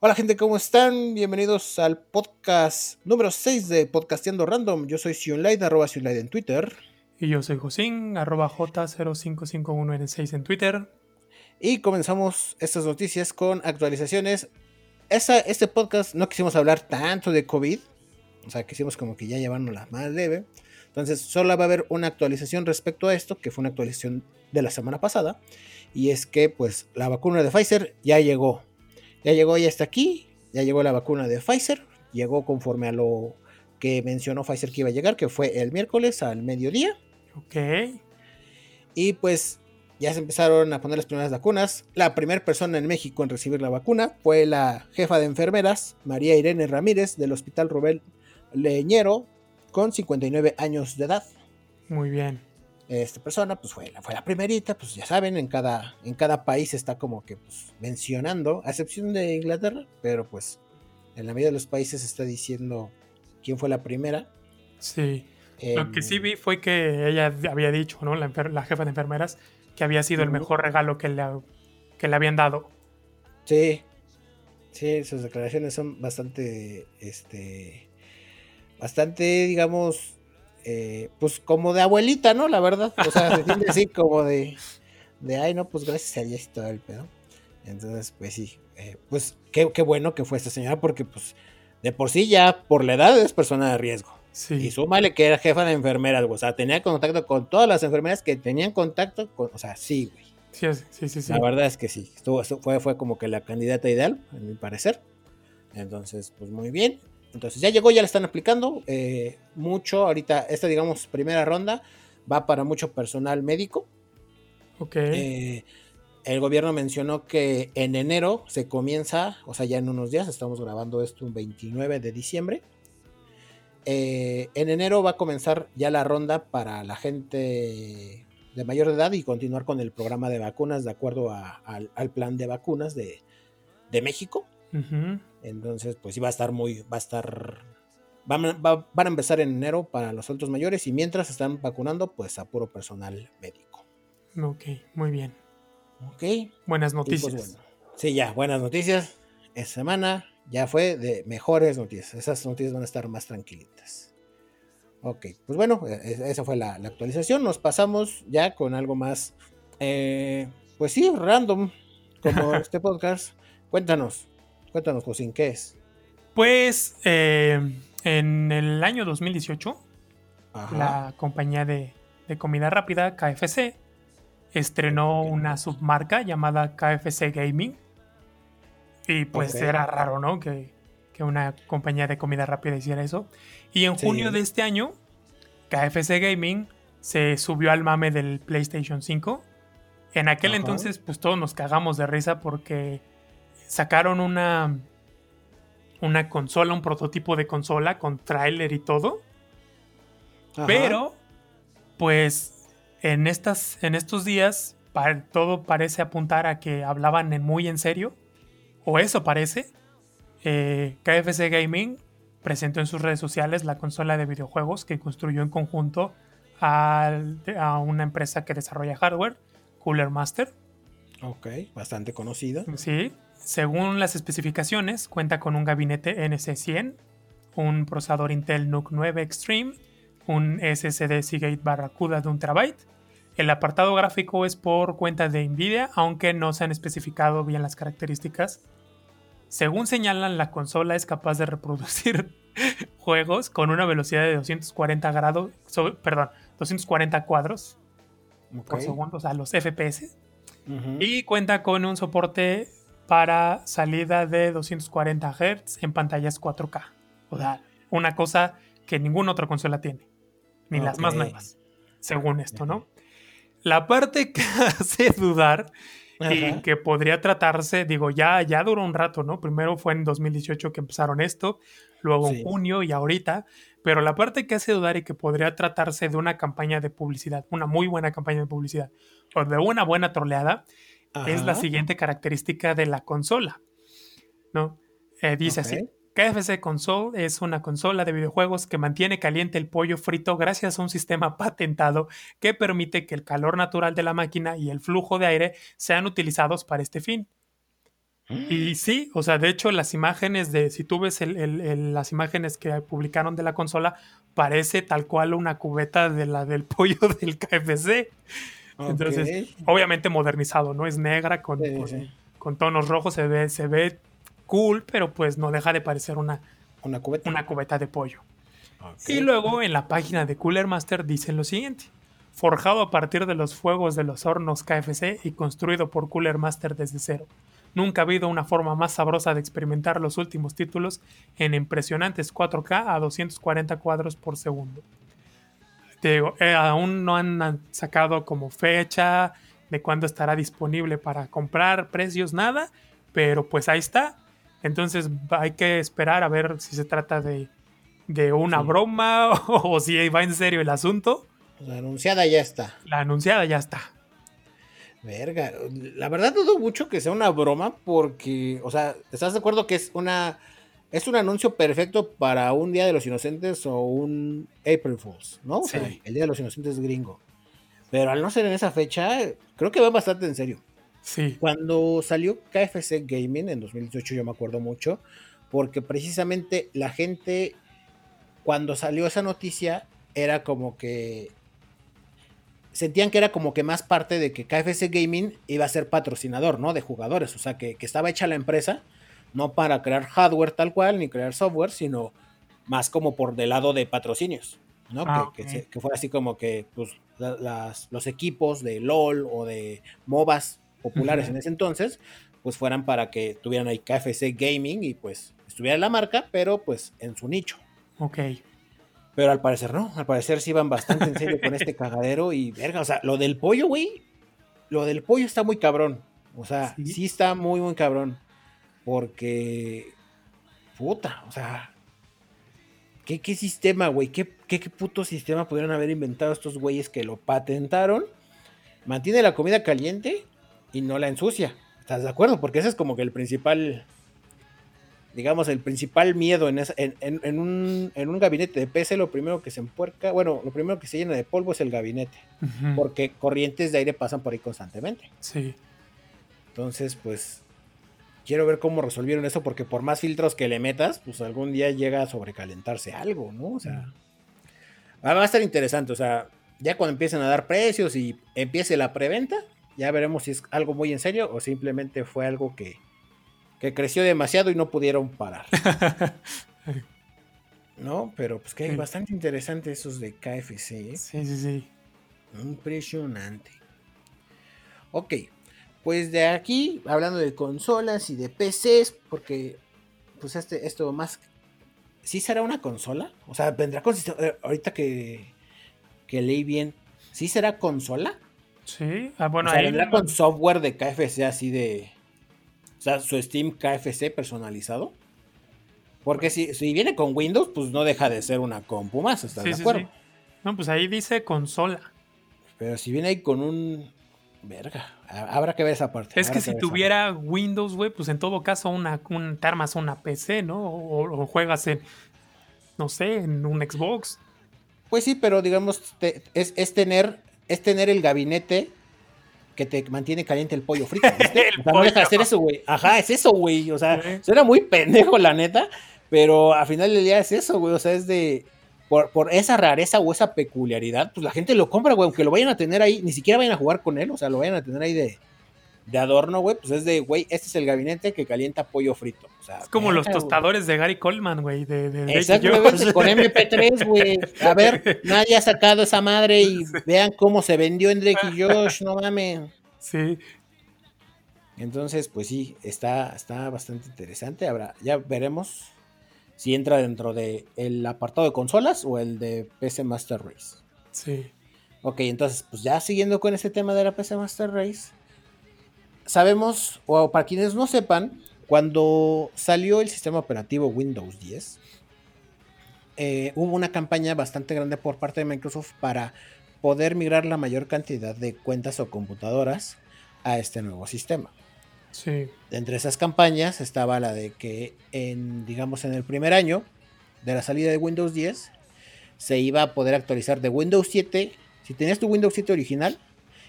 Hola gente, ¿cómo están? Bienvenidos al podcast número 6 de Podcasteando Random. Yo soy Sionlight, arroba Sionlight en Twitter. Y yo soy Josín, arroba J0551N6 en Twitter. Y comenzamos estas noticias con actualizaciones. Esa, este podcast no quisimos hablar tanto de COVID. O sea, quisimos como que ya la más leve. Entonces, solo va a haber una actualización respecto a esto, que fue una actualización de la semana pasada. Y es que, pues, la vacuna de Pfizer ya llegó ya llegó, ya está aquí, ya llegó la vacuna de Pfizer, llegó conforme a lo que mencionó Pfizer que iba a llegar, que fue el miércoles al mediodía. Ok. Y pues ya se empezaron a poner las primeras vacunas. La primera persona en México en recibir la vacuna fue la jefa de enfermeras, María Irene Ramírez, del Hospital Rubén Leñero, con 59 años de edad. Muy bien esta persona, pues fue la, fue la primerita, pues ya saben, en cada, en cada país está como que pues, mencionando, a excepción de Inglaterra, pero pues en la mayoría de los países está diciendo quién fue la primera. Sí. Lo que sí em, vi fue que ella había dicho, ¿no? La, la jefa de enfermeras, que había sido el mejor regalo que le, que le habían dado. Sí. Sí, sus declaraciones son bastante, este, bastante, digamos, eh, pues como de abuelita, ¿no? La verdad, o sea, se siente así como de, de, ay, no, pues gracias a Dios y todo el pedo. Entonces, pues sí, eh, pues qué, bueno que fue esta señora, porque pues de por sí ya por la edad es persona de riesgo. Sí. Y súmale que era jefa de enfermeras, o sea, tenía contacto con todas las enfermeras que tenían contacto con, o sea, sí, güey. Sí, sí, sí, sí. La verdad es que sí, estuvo, fue, fue como que la candidata ideal, a mi parecer. Entonces, pues muy bien. Entonces ya llegó, ya le están aplicando eh, mucho. Ahorita, esta, digamos, primera ronda va para mucho personal médico. Ok. Eh, el gobierno mencionó que en enero se comienza, o sea, ya en unos días, estamos grabando esto un 29 de diciembre. Eh, en enero va a comenzar ya la ronda para la gente de mayor edad y continuar con el programa de vacunas de acuerdo al, plan de vacunas de, de México. Entonces, pues sí va a estar muy, va a estar, van, a empezar en enero para los adultos mayores y mientras están vacunando, pues a puro personal médico. Ok, muy bien. Ok. Buenas pues, noticias. Sí, ya, buenas noticias. Esta semana ya fue de mejores noticias. Esas noticias van a estar más tranquilitas. Ok, pues bueno, e, e, esa fue la, actualización. Nos pasamos ya con algo más, eh, pues sí, random, como este podcast. Cuéntanos, Cuéntanos, Josín, ¿qué es? Pues eh, en el año 2018, la compañía de, comida rápida, KFC, estrenó una submarca llamada KFC Gaming. Y pues era raro, ¿no? Que, una compañía de comida rápida hiciera eso. Y en junio de este año, KFC Gaming se subió al mame del PlayStation 5. En aquel entonces, pues todos nos cagamos de risa porque sacaron una, una consola, un prototipo de consola con tráiler y todo. Pero, pues, en, estas, en estos días, todo parece apuntar a que hablaban muy en serio, o eso parece. Eh, KFC Gaming presentó en sus redes sociales la consola de videojuegos que construyó en conjunto a, a una empresa que desarrolla hardware, Cooler Master. Ok, bastante conocida. Sí, según las especificaciones, cuenta con un gabinete NC100, un procesador Intel NUC 9 Extreme, un SSD Seagate Barracuda de 1 TB. El apartado gráfico es por cuenta de Nvidia, aunque no se han especificado bien las características. Según señalan, la consola es capaz de reproducir juegos con una velocidad de 240 grados, perdón, 240 cuadros por segundo, o sea, los FPS. Y cuenta con un soporte para salida de 240 Hz en pantallas 4K. O sea, una cosa que ninguna otra consola tiene. Ni las más nuevas. Según esto, ¿no? La parte que hace dudar y que podría tratarse, digo, ya, ya duró un rato, ¿no? Primero fue en 2018 que empezaron esto, luego en junio y ahorita, pero la parte que hace dudar y que podría tratarse de una campaña de publicidad, una muy buena campaña de publicidad, o de una buena troleada, es la siguiente característica de la consola. ¿no? Eh, dice así. KFC Console es una consola de videojuegos que mantiene caliente el pollo frito gracias a un sistema patentado que permite que el calor natural de la máquina y el flujo de aire sean utilizados para este fin. Y sí, o sea, de hecho las imágenes de, si tú ves las imágenes que publicaron de la consola, parece tal cual una cubeta de la del pollo del KFC. Entonces, obviamente modernizado, ¿no? Es negra con, con, tonos rojos, se ve, se ve cool, pero pues no deja de parecer una, una, cubeta. una cubeta de pollo. Y luego en la página de Cooler Master dicen lo siguiente. Forjado a partir de los fuegos de los hornos KFC y construido por Cooler Master desde cero. Nunca ha habido una forma más sabrosa de experimentar los últimos títulos en impresionantes 4K a 240 cuadros por segundo. Te digo, eh, aún no han sacado como fecha de cuándo estará disponible para comprar, precios, nada, pero pues ahí está. Entonces hay que esperar a ver si se trata de, una broma o, si va en serio el asunto. La anunciada ya está. La anunciada ya está. Verga, la verdad dudo mucho que sea una broma porque, o sea, ¿estás de acuerdo que es una es un anuncio perfecto para un Día de los Inocentes o un April Fools, ¿no? O sea, el Día de los Inocentes gringo. Pero al no ser en esa fecha, creo que va bastante en serio. Sí. Cuando salió KFC Gaming en 2018, yo me acuerdo mucho, porque precisamente la gente, cuando salió esa noticia, era como que sentían que era como que más parte de que KFC Gaming iba a ser patrocinador, ¿no? De jugadores, o sea, que, estaba hecha la empresa, no para crear hardware tal cual, ni crear software, sino más como por del lado de patrocinios, ¿no? Ah, que, fue así como que pues, los equipos de LOL o de MOBAs populares en ese entonces, pues fueran para que tuvieran ahí KFC Gaming y pues estuviera la marca, pero pues en su nicho. Ok. Pero al parecer no, al parecer sí iban bastante en serio con este cagadero y verga, o sea, lo del pollo, güey, lo del pollo está muy cabrón. O sea, sí, está muy, muy cabrón. Porque, puta, o sea, ¿qué, qué sistema, güey? ¿Qué, ¿Qué, puto sistema pudieron haber inventado estos güeyes que lo patentaron? Mantiene la comida caliente y no la ensucia. ¿Estás de acuerdo? Porque ese es como que el principal digamos, el principal miedo en, en, un, gabinete de PC, lo primero que se empuerca, bueno, lo primero que se llena de polvo es el gabinete, porque corrientes de aire pasan por ahí constantemente. Sí. Entonces, pues, quiero ver cómo resolvieron eso, porque por más filtros que le metas, pues algún día llega a sobrecalentarse algo, ¿no? O sea, va a estar interesante, o sea, ya cuando empiecen a dar precios y empiece la preventa, ya veremos si es algo muy en serio o simplemente fue algo que que creció demasiado y no pudieron parar. ¿No? Pero pues que bastante interesante esos de KFC. ¿eh? Sí, sí, sí. Impresionante. Ok, pues de aquí, hablando de consolas y de PCs, porque pues este, esto más... ¿Sí será una consola? O sea, vendrá con... Eh, ahorita que, que leí bien, ¿sí será consola? Sí, ah, bueno, o sea, vendrá con software de KFC así de o sea, su Steam KFC personalizado. Porque si, si viene con Windows, pues no deja de ser una compu más, ¿estás de acuerdo? No, pues ahí dice consola. Pero si viene ahí con un. Verga, habrá que ver esa parte. Es que si tuviera Windows, güey, pues en todo caso una, un, te armas una PC, ¿no? O, juegas en, no sé, en un Xbox. Pues sí, pero digamos, es, es, tener, es tener el gabinete que te mantiene caliente el pollo frito. no deja de hacer eso, güey. Ajá, es eso, güey. O sea, suena muy pendejo, la neta. Pero al final del día es eso, güey. O sea, es de. Por, esa rareza o esa peculiaridad, pues la gente lo compra, güey. Aunque lo vayan a tener ahí, ni siquiera vayan a jugar con él. O sea, lo vayan a tener ahí de, de adorno, güey. Pues es de, güey, este es el gabinete que calienta pollo frito. O sea, es como los tostadores de Gary Coleman, güey. De, de Exactamente, con MP3, güey. A ver, nadie ha sacado esa madre y vean cómo se vendió en Drake y Josh, no mames. Sí. Entonces, pues sí, está, está bastante interesante. Habrá, ya veremos si entra dentro del el apartado de consolas o el de PC Master Race. Sí. Ok, entonces, pues ya siguiendo con ese tema de la PC Master Race, sabemos, o para quienes no sepan, cuando salió el sistema operativo Windows 10, eh, hubo una campaña bastante grande por parte de Microsoft para poder migrar la mayor cantidad de cuentas o computadoras a este nuevo sistema. Sí. Entre esas campañas estaba la de que en, digamos, en el primer año de la salida de Windows 10 se iba a poder actualizar de Windows 7. Si tenías tu Windows 7 original,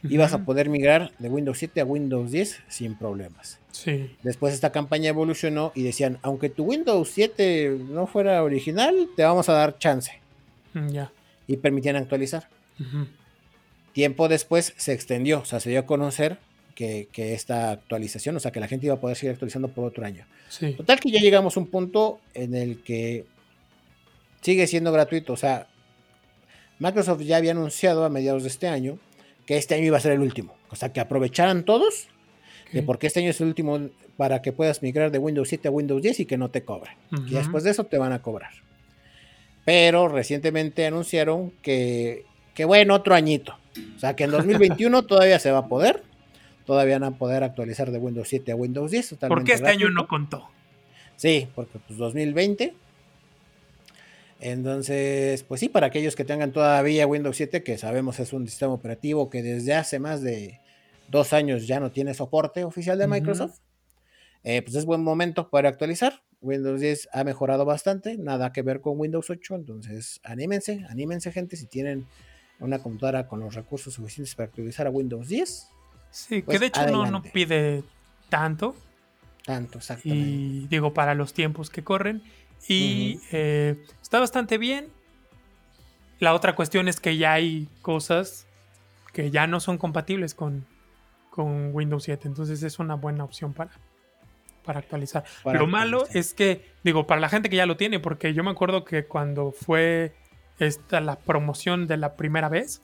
ibas a poder migrar de Windows 7 a Windows 10 sin problemas. Sí. Después esta campaña evolucionó y decían, aunque tu Windows 7 no fuera original, te vamos a dar chance. Mm, Ya. Y permitían actualizar. Tiempo después se extendió, o sea, se dio a conocer que, que esta actualización, o sea, que la gente iba a poder seguir actualizando por otro año. Sí. Total que ya llegamos a un punto en el que sigue siendo gratuito. O sea, Microsoft ya había anunciado a mediados de este año que este año iba a ser el último. O sea, que aprovecharan todos de porque este año es el último para que puedas migrar de Windows 7 a Windows 10 y que no te cobren. Y después de eso te van a cobrar. Pero recientemente anunciaron que, que bueno, otro añito. O sea, que en 2021 todavía se va a poder. Todavía van a poder actualizar de Windows 7 a Windows 10. ¿Por totalmente qué este año no contó? Sí, porque pues 2020. Entonces, pues sí, para aquellos que tengan todavía Windows 7, que sabemos es un sistema operativo que desde hace más de dos años ya no tiene soporte oficial de. Microsoft, eh, pues es buen momento para actualizar. Windows 10 ha mejorado bastante, nada que ver con Windows 8, entonces anímense, anímense gente si tienen una computadora con los recursos suficientes para actualizar a Windows 10. Sí, Pues, que de hecho no, pide tanto. Tanto, exactamente. Y digo, para los tiempos que corren. Y eh, está bastante bien. La otra cuestión es que ya hay cosas que ya no son compatibles con, con Windows 7. Entonces es una buena opción para, para actualizar. Para lo malo es que, digo, para la gente que ya lo tiene, porque yo me acuerdo que cuando fue esta la promoción de la primera vez,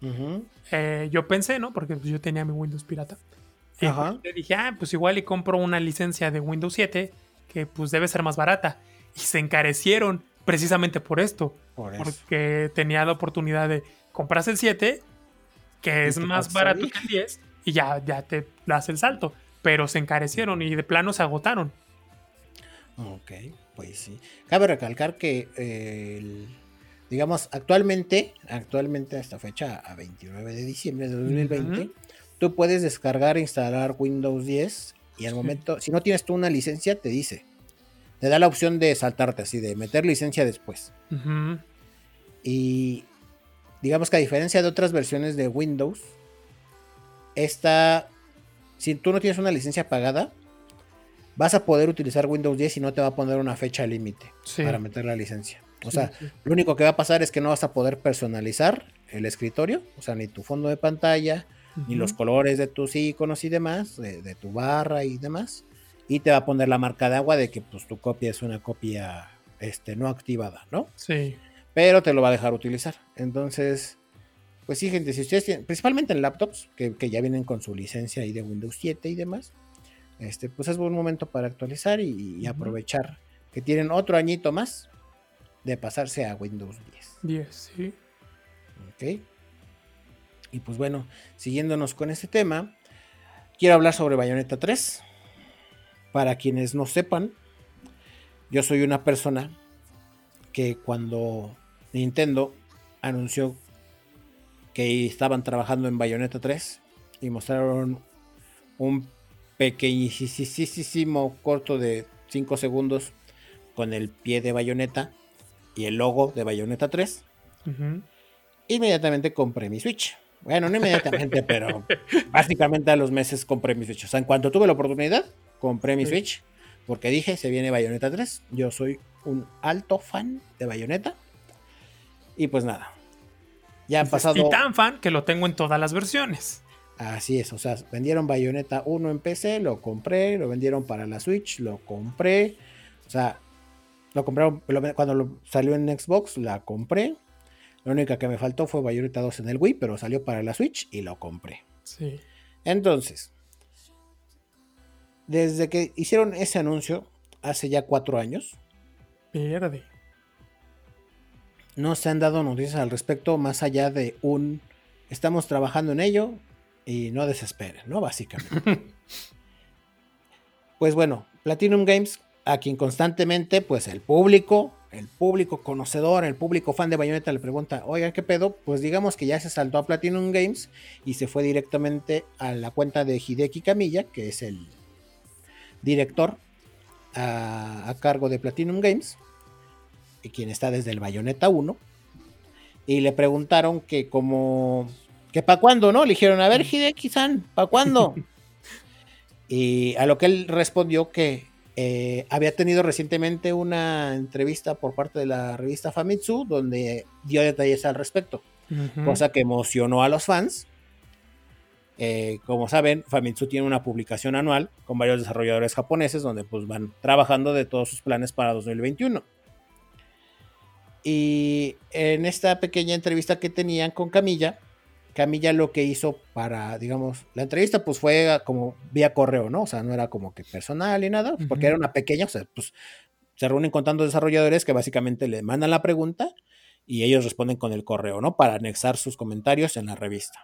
Ujú. eh, yo pensé, ¿no? Porque pues, yo tenía mi Windows pirata. Y Ajá. pues, dije, ah, pues igual y compro una licencia de Windows 7 que pues debe ser más barata. Y se encarecieron precisamente por esto. Por. Porque tenía la oportunidad de comprarse el 7, que es más barato ahí. que el 10, y ya, ya te das el salto. Pero se encarecieron y de plano se agotaron. Ok, pues sí. Cabe recalcar que, eh, el- digamos, actualmente, actualmente a esta fecha, a 29 de diciembre de 2020, Ujú. tú puedes descargar e instalar Windows 10 y al momento, si no tienes tú una licencia, te dice, te da la opción de saltarte así, de meter licencia después. Y digamos que a diferencia de otras versiones de Windows, esta, si tú no tienes una licencia pagada, vas a poder utilizar Windows 10 y no te va a poner una fecha límite Sí. para meter la licencia. O sea, sí. lo único que va a pasar es que no vas a poder personalizar el escritorio, o sea, ni tu fondo de pantalla, ni los colores de tus iconos y demás, de, de tu barra y demás. Y te va a poner la marca de agua de que pues, tu copia es una copia este, no activada, ¿no? Sí. pero te lo va a dejar utilizar. Entonces, pues sí, gente, si ustedes tienen, principalmente en laptops, que, que ya vienen con su licencia ahí de Windows 7 y demás, este, pues es buen momento para actualizar y, aprovechar que tienen otro añito más de pasarse a Windows 10. 10, sí. ¿Ok? Y pues bueno, siguiéndonos con este tema, quiero hablar sobre Bayonetta 3. Para quienes no sepan, yo soy una persona que cuando Nintendo anunció que estaban trabajando en Bayonetta 3 y mostraron un pequeñísimo corto de 5 segundos con el pie de Bayonetta y el logo de Bayonetta 3, Ujú. inmediatamente compré mi Switch. Bueno, no inmediatamente, pero básicamente a los meses compré mi Switch. O sea, en cuanto tuve la oportunidad, compré mi Sí. Switch. Porque dije, se viene Bayonetta 3. Yo soy un alto fan de Bayonetta. Y pues nada. Ya han pasado. Y tan fan que lo tengo en todas las versiones. Así es, o sea, vendieron Bayonetta 1 en PC, lo compré, lo vendieron para la Switch, lo compré. O sea, lo compraron cuando lo- salió en Xbox, la compré. La única que me faltó fue Bayonetta 2 en el Wii, pero salió para la Switch y lo compré. Sí. Entonces, desde que hicieron ese anuncio, hace ya cuatro años, Pierde. no se han dado noticias al respecto más allá de un estamos trabajando en ello y no desesperen, ¿no? Básicamente. pues bueno, Platinum Games, a quien constantemente, pues el público, el público conocedor, el público fan de Bayonetta le pregunta, oigan, ¿qué pedo? Pues digamos que ya se saltó a Platinum Games y se fue directamente a la cuenta de Hideki Kamiya, que es el director a, a cargo de Platinum Games, y quien está desde el Bayonetta 1, y le preguntaron que como ¿Que para cuándo, no? Le dijeron, a ver, Hideki-san, ¿para cuándo? y a lo que él respondió que eh, había tenido recientemente una entrevista por parte de la revista Famitsu donde dio detalles al respecto, cosa que emocionó a los fans. Eh, como saben, Famitsu tiene una publicación anual con varios desarrolladores japoneses donde pues van trabajando de todos sus planes para 2021. Y en esta pequeña entrevista que tenían con Camilla, Camilla lo que hizo para, digamos, la entrevista pues fue como vía correo, ¿no? O sea, no era como que personal ni nada, porque era una pequeña, o sea, pues se reúnen con tantos desarrolladores que básicamente le mandan la pregunta y ellos responden con el correo, ¿no? Para anexar sus comentarios en la revista.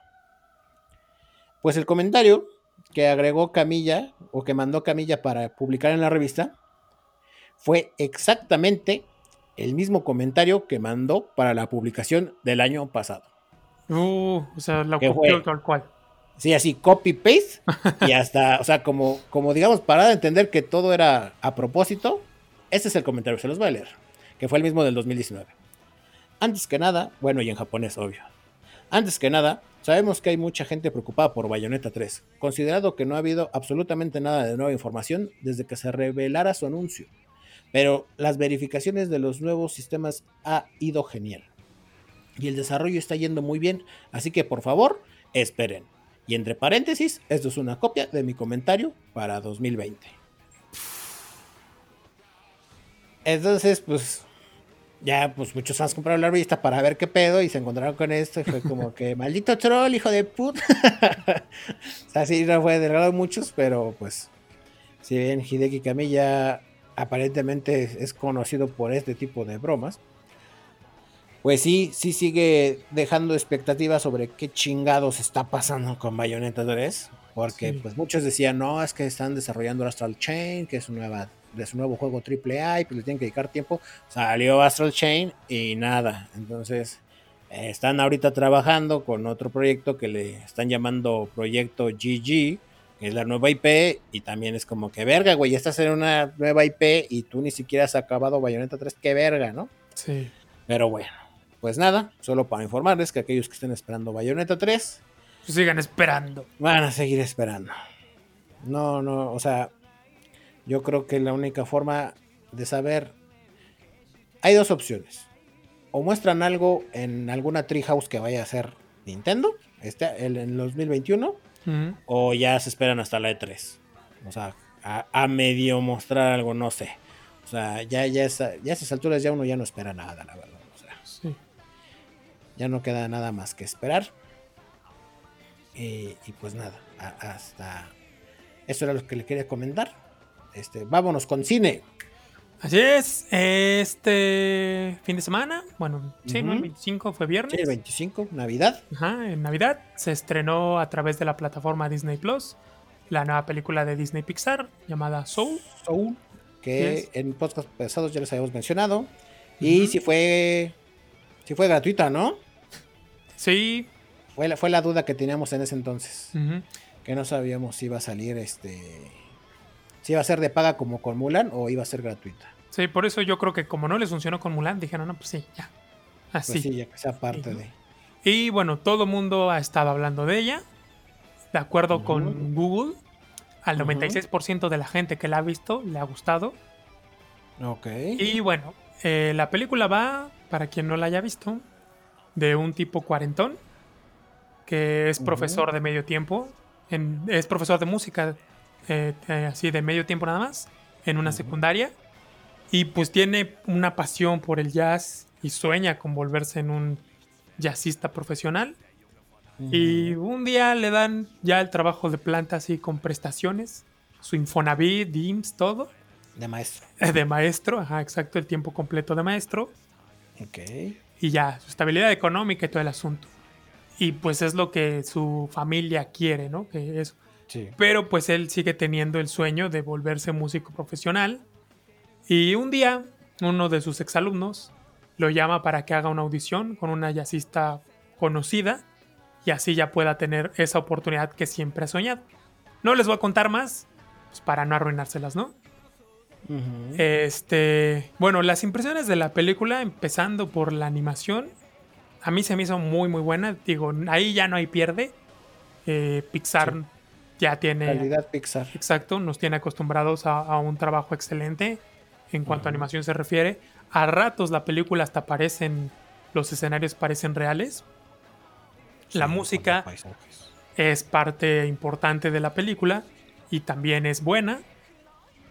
Pues el comentario que agregó Camilla o que mandó Camilla para publicar en la revista fue exactamente el mismo comentario que mandó para la publicación del año pasado. Uh, o sea, la copió tal cual. Sí, así, copy-paste. y hasta, o sea, como, como digamos, para entender que todo era a propósito, este es el comentario, se los voy a leer, que fue el mismo del 2019. Antes que nada, bueno, y en japonés, obvio. Antes que nada, sabemos que hay mucha gente preocupada por Bayonetta 3, considerado que no ha habido absolutamente nada de nueva información desde que se revelara su anuncio. Pero las verificaciones de los nuevos sistemas ha ido genial y el desarrollo está yendo muy bien, así que por favor, esperen. Y entre paréntesis, esto es una copia de mi comentario para 2020. Entonces, pues ya pues muchos fans compraron la revista para ver qué pedo y se encontraron con esto y fue como que maldito troll, hijo de puta. o sea, sí, no fue de muchos, pero pues si bien Hideki Kamiya aparentemente es conocido por este tipo de bromas, pues sí, sí sigue dejando expectativas sobre qué chingados está pasando con Bayonetta 3. Porque pues muchos decían, no, es que están desarrollando Astral Chain, que es, su nueva, de su nuevo juego AAA y pues le tienen que dedicar tiempo. Salió Astral Chain y nada. Entonces eh, están ahorita trabajando con otro proyecto que le están llamando Proyecto GG, que es la nueva IP. Y también es como que verga, güey, ya estás en una nueva IP y tú ni siquiera has acabado Bayonetta 3, qué verga, ¿no? Sí. Pero bueno. Pues nada, solo para informarles que aquellos que estén esperando Bayonetta 3, pues sigan esperando. Van a seguir esperando. No, no, o sea, yo creo que la única forma de saber. Hay dos opciones. O muestran algo en alguna Treehouse que vaya a ser Nintendo, este, el, en 2021, o ya se esperan hasta la E3. O sea, a, medio mostrar algo, no sé. O sea, ya, ya, ya a esas alturas ya uno ya no espera nada, la verdad. Ya no queda nada más que esperar. Eh, y pues nada, hasta eso era lo que le quería comentar. Este, vámonos con cine. Así es, este fin de semana, bueno, sí, el 25 fue viernes. Sí, el 25, Navidad. Ajá, en Navidad se estrenó a través de la plataforma Disney Plus la nueva película de Disney Pixar llamada Soul. Soul, que en podcast pasados ya les habíamos mencionado. Y si fue, si fue gratuita, ¿no? Sí. Fue la, fue la duda que teníamos en ese entonces. Que no sabíamos si iba a salir este. Si iba a ser de paga como con Mulan o iba a ser gratuita. Sí, por eso yo creo que como no les funcionó con Mulan, dijeron, no, pues sí, ya. Así. Pues sí, ya que sea parte de. Y bueno, todo el mundo ha estado hablando de ella. De acuerdo con Google, al 96% de la gente que la ha visto le ha gustado. Ok. Y bueno, eh, la película va, para quien no la haya visto, de un tipo cuarentón que es profesor de medio tiempo, es profesor de música, eh, eh, así de medio tiempo nada más, en una secundaria, y pues tiene una pasión por el jazz y sueña con volverse en un jazzista profesional. Y un día le dan ya el trabajo de planta así con prestaciones, su Infonavit, DIMS, todo. De maestro. De maestro, ajá, exacto, el tiempo completo de maestro. Ok y ya, su estabilidad económica y todo el asunto. Y pues es lo que su familia quiere, ¿no? Que eso. Pero pues él sigue teniendo el sueño de volverse músico profesional. Y un día, uno de sus exalumnos lo llama para que haga una audición con una jazzista conocida y así ya pueda tener esa oportunidad que siempre ha soñado. No les voy a contar más, pues para no arruinárselas, ¿no? Este, bueno, las impresiones de la película, empezando por la animación, a mí se me hizo muy, muy buena. Digo, ahí ya no hay pierde. Eh, Pixar ya tiene... Calidad Pixar. Exacto, nos tiene acostumbrados a, un trabajo excelente en cuanto a animación se refiere. A ratos la película hasta parecen, los escenarios parecen reales. la música es parte importante de la película y también es buena.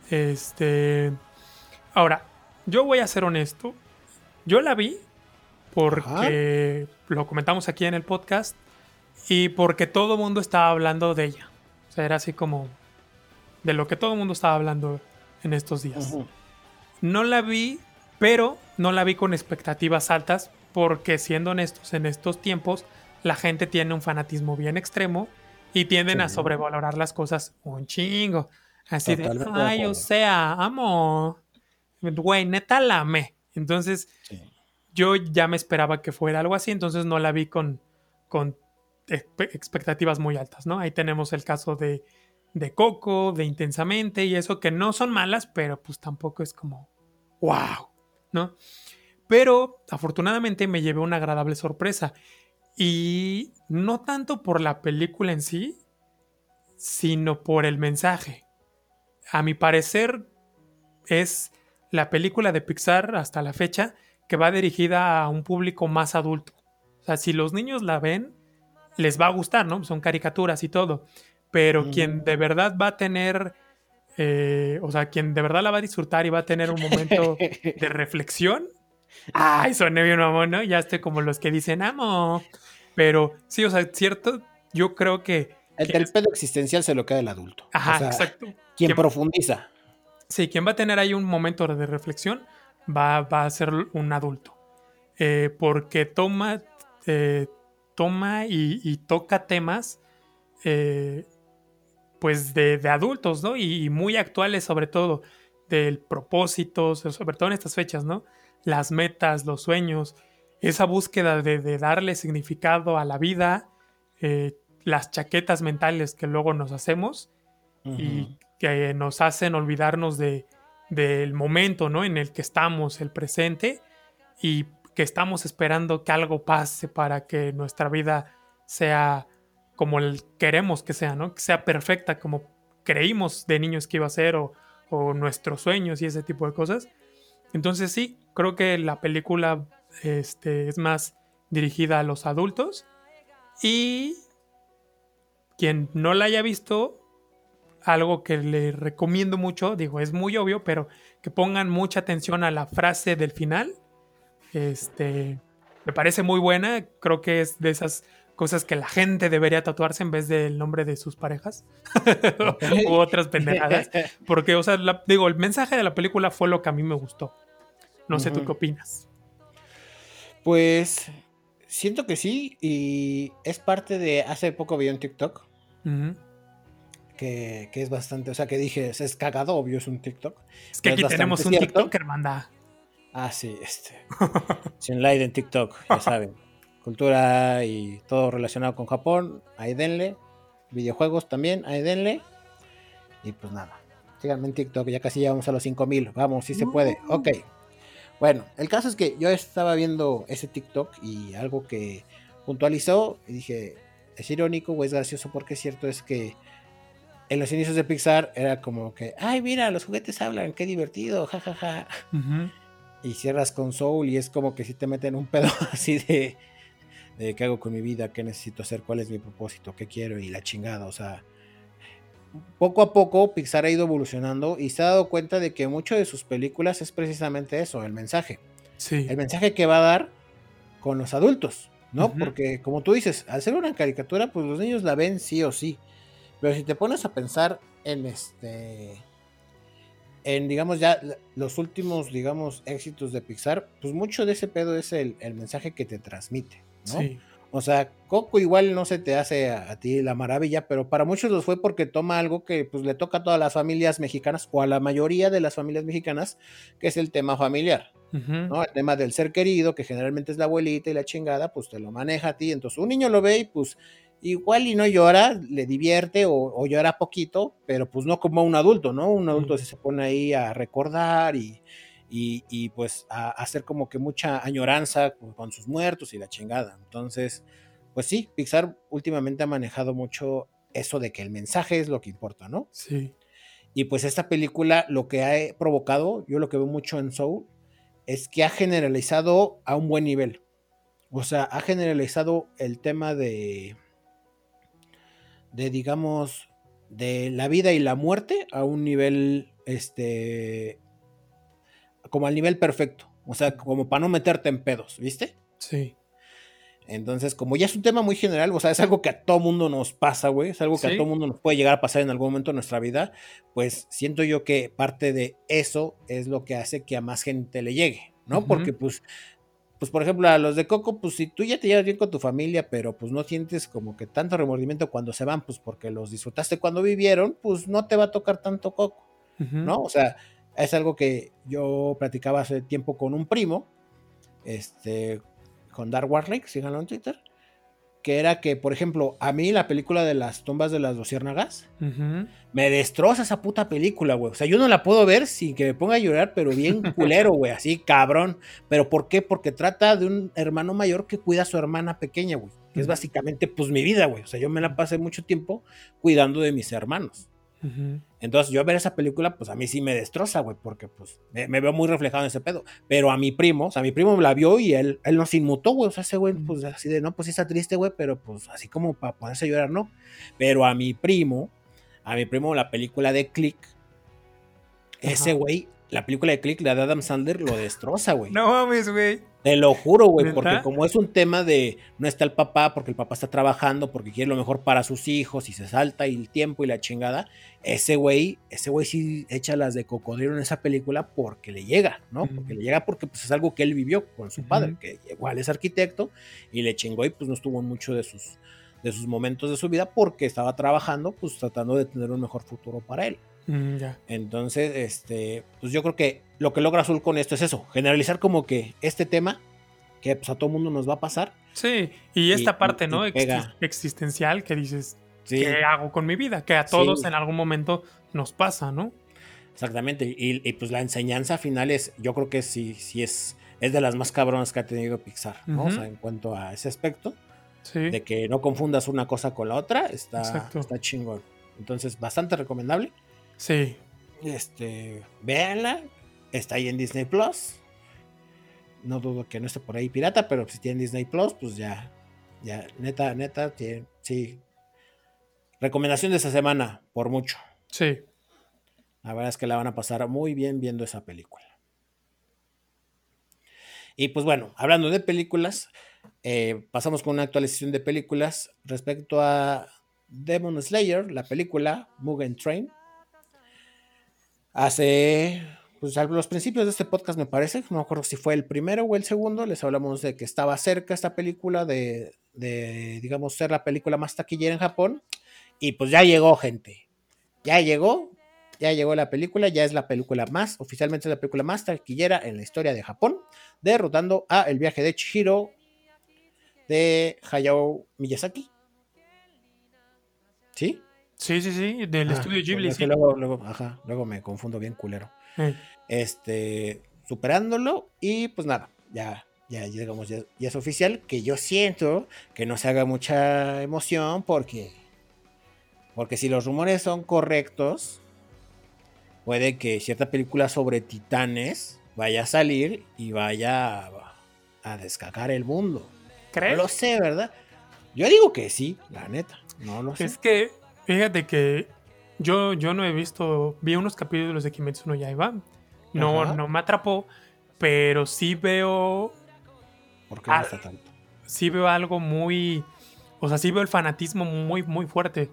Este. Ahora, yo voy a ser honesto. Yo la vi porque lo comentamos aquí en el podcast y porque todo el mundo estaba hablando de ella. O sea, era así como de lo que todo el mundo estaba hablando en estos días. No la vi, pero no la vi con expectativas altas porque siendo honestos, en estos tiempos la gente tiene un fanatismo bien extremo y tienden a sobrevalorar las cosas un chingo. Así de, ay, o sea, amo. Güey, neta la amé. Entonces, yo ya me esperaba que fuera algo así, entonces no la vi con, con expectativas muy altas, ¿no? Ahí tenemos el caso de, de Coco, de Intensamente y eso, que no son malas, pero pues tampoco es como, wow, ¿no? Pero afortunadamente me llevé una agradable sorpresa. Y no tanto por la película en sí, sino por el mensaje. A mi parecer es la película de Pixar hasta la fecha que va dirigida a un público más adulto. O sea, si los niños la ven, les va a gustar, ¿no? Son caricaturas y todo. Pero quien de verdad va a tener, eh, o sea, quien de verdad la va a disfrutar y va a tener un momento de reflexión, Ay, soné bien amor, ¿no? Ya estoy como los que dicen amo. Pero sí, o sea, cierto, yo creo que. El del pedo existencial se lo queda el adulto. Ajá, exacto. Quien profundiza. Sí, quien va a tener ahí un momento de reflexión va, va a ser un adulto. Eh, porque toma, eh, toma y, toca temas eh, pues de, adultos, ¿no? Y, y, muy actuales sobre todo, del propósito, sobre todo en estas fechas, ¿no? las metas, los sueños, esa búsqueda de, darle significado a la vida, eh, las chaquetas mentales que luego nos hacemos y que nos hacen olvidarnos de, del momento ¿no? en el que estamos, el presente, y que estamos esperando que algo pase para que nuestra vida sea como queremos que sea, ¿no? Que sea perfecta como creímos de niños que iba a ser o, o nuestros sueños y ese tipo de cosas. Entonces sí, creo que la película este, es más dirigida a los adultos. Y quien no la haya visto, algo que le recomiendo mucho, digo, es muy obvio, pero que pongan mucha atención a la frase del final. Este, me parece muy buena, creo que es de esas cosas que la gente debería tatuarse en vez del nombre de sus parejas u otras pendejadas, porque, o sea, digo, el mensaje de la película fue lo que a mí me gustó. No sé, ¿tú qué opinas? Pues siento que sí, y es parte de. Hace poco vi un TikTok. que, es bastante. O sea, que dije, es cagado, obvio, es un TikTok. Es que aquí tenemos un TikTok, hermana. Ah, sí, este. Sin light en TikTok, ya saben. Cultura y todo relacionado con Japón, ahí denle. Videojuegos también, ahí denle. Y pues nada. Síganme en TikTok, ya casi llegamos a los 5000. Vamos, si se puede. Ok. Bueno, el caso es que yo estaba viendo ese TikTok y algo que puntualizó y dije, es irónico o es gracioso porque es cierto es que en los inicios de Pixar era como que, ay, mira, los juguetes hablan, qué divertido, jajaja. Y cierras con Soul y es como que si te meten un pedo así de, de qué hago con mi vida, qué necesito hacer, cuál es mi propósito, qué quiero y la chingada, o sea, poco a poco Pixar ha ido evolucionando y se ha dado cuenta de que mucho de sus películas es precisamente eso, el mensaje. Sí. El mensaje que va a dar con los adultos, ¿no? Porque como tú dices, al ser una caricatura, pues los niños la ven sí o sí. Pero si te pones a pensar en este en digamos ya los últimos digamos éxitos de Pixar, pues mucho de ese pedo es el, el mensaje que te transmite, ¿no? Sí. O sea, Coco igual no se te hace a, ti la maravilla, pero para muchos los fue porque toma algo que pues le toca a todas las familias mexicanas o a la mayoría de las familias mexicanas, que es el tema familiar. ¿no? El tema del ser querido, que generalmente es la abuelita y la chingada, pues te lo maneja a ti. Entonces un niño lo ve y pues igual y no llora, le divierte o, llora poquito, pero pues no como un adulto, ¿no? Un adulto se pone ahí a recordar y, y, pues a, hacer como que mucha añoranza con, sus muertos y la chingada. Entonces, pues sí, Pixar últimamente ha manejado mucho eso de que el mensaje es lo que importa, ¿no? Sí. Y pues esta película lo que ha provocado, yo lo que veo mucho en Soul, es que ha generalizado a un buen nivel. O sea, ha generalizado el tema de, de digamos, de la vida y la muerte a un nivel, este, como al nivel perfecto. O sea, como para no meterte en pedos, ¿viste? Sí. Entonces, como ya es un tema muy general, o sea, es algo que a todo mundo nos pasa, güey, es algo que a todo mundo nos puede llegar a pasar en algún momento de nuestra vida, pues siento yo que parte de eso es lo que hace que a más gente le llegue, ¿no? Porque pues pues por ejemplo, a los de Coco, pues si tú ya te llevas bien con tu familia, pero pues no sientes como que tanto remordimiento cuando se van, pues porque los disfrutaste cuando vivieron, pues no te va a tocar tanto Coco, ¿no? O sea, es algo que yo platicaba hace tiempo con un primo, este, con Dark Warlake, síganlo en Twitter, que era que, por ejemplo, a mí la película de las tumbas de las luciérnagas me destroza esa puta película, güey. O sea, yo no la puedo ver sin que me ponga a llorar, pero bien culero, güey, así cabrón. ¿Pero por qué? Porque trata de un hermano mayor que cuida a su hermana pequeña, güey. Que es básicamente, pues, mi vida, güey. O sea, yo me la pasé mucho tiempo cuidando de mis hermanos. Entonces, yo ver esa película, pues a mí sí me destroza, güey, porque pues me, veo muy reflejado en ese pedo. Pero a mi primo, o sea, mi primo la vio y él, él nos inmutó, güey. O sea, ese güey, pues así de, no, pues sí está triste, güey, pero pues así como para poderse llorar, no. Pero a mi primo, a mi primo la película de Click, ese güey, la película de Click, la de Adam Sandler, lo destroza, güey. No mames, güey. Te lo juro, güey, porque como es un tema de no está el papá, porque el papá está trabajando, porque quiere lo mejor para sus hijos y se salta y el tiempo y la chingada, ese güey, ese güey sí echa las de cocodrilo en esa película porque le llega, ¿no? Porque le llega porque pues, es algo que él vivió con su padre, que igual es arquitecto y le chingó y pues no estuvo en mucho de sus, de sus momentos de su vida porque estaba trabajando, pues tratando de tener un mejor futuro para él. Mm, Entonces, este, pues yo creo que lo que logra Azul con esto es eso, generalizar como que este tema, que pues a todo mundo nos va a pasar. Sí, y esta parte, ¿no? existencial que dices, ¿qué hago con mi vida? Que a todos en algún momento nos pasa, ¿no? Exactamente, y, pues la enseñanza final es, yo creo que sí, sí es, es de las más cabronas que ha tenido Pixar, ¿no? O sea, en cuanto a ese aspecto, de que no confundas una cosa con la otra, está, está chingón. Entonces, bastante recomendable. Sí. Este, véanla. Está ahí en Disney Plus. No dudo que no esté por ahí pirata, pero si tienen Disney Plus, pues ya. Ya, neta, neta, tiene, sí. Recomendación de esta semana, por mucho. Sí. La verdad es que la van a pasar muy bien viendo esa película. Y pues bueno, hablando de películas, eh, pasamos con una actualización de películas respecto a Demon Slayer, la película Mugen Train. Hace pues, los principios de este podcast, me parece, no me acuerdo si fue el primero o el segundo, les hablamos de que estaba cerca esta película de, digamos, ser la película más taquillera en Japón. Y pues ya llegó, gente. Ya llegó, ya llegó la película, ya es la película más, oficialmente es la película más taquillera en la historia de Japón, derrotando a El viaje de Chihiro de Hayao Miyazaki. ¿Sí? Sí, sí, sí, del ah, estudio Ghibli. Sí. Luego, luego, ajá, luego me confundo bien culero. Este, superándolo y pues nada, ya, ya digamos, ya, es oficial que yo siento que no se haga mucha emoción porque, porque si los rumores son correctos, puede que cierta película sobre titanes vaya a salir y vaya a, a el mundo. ¿Crees? No lo sé, ¿verdad? Yo digo que sí, la neta. No lo sé. Es que Fíjate que yo, yo no he visto, vi unos capítulos de Kimetsu no Yaiba, no, no me atrapó, pero sí veo... ¿Por qué no está tanto? Sí veo algo muy, o sea, sí veo el fanatismo muy, muy fuerte,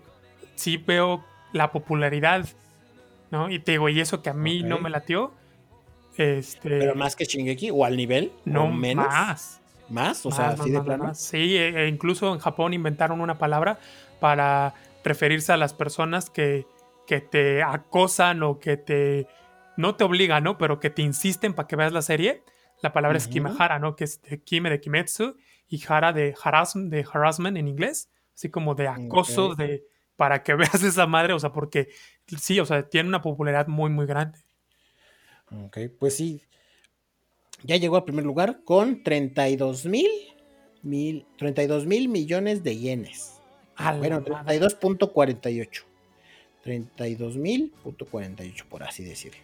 sí veo la popularidad, ¿no? Y te digo, y eso que a mí no me latió, este... Pero más que Shingeki, o al nivel, no menos. Más. ¿Más? O sea, así de plano. Sí, e, e incluso en Japón inventaron una palabra para referirse a las personas que, que te acosan o que te, no te obligan, ¿no? Pero que te insisten para que veas la serie. La palabra es kimahara, ¿no? Que es de kime de kimetsu y hara de, de harassment en inglés. Así como de acoso, de para que veas esa madre, o sea, porque sí, o sea, tiene una popularidad muy, muy grande. Ok, pues sí. Ya llegó al primer lugar con 32 mil, mil, 32 mil millones de yenes. A Bueno, madre. 32.48. 32 mil punto 48, por así decirlo.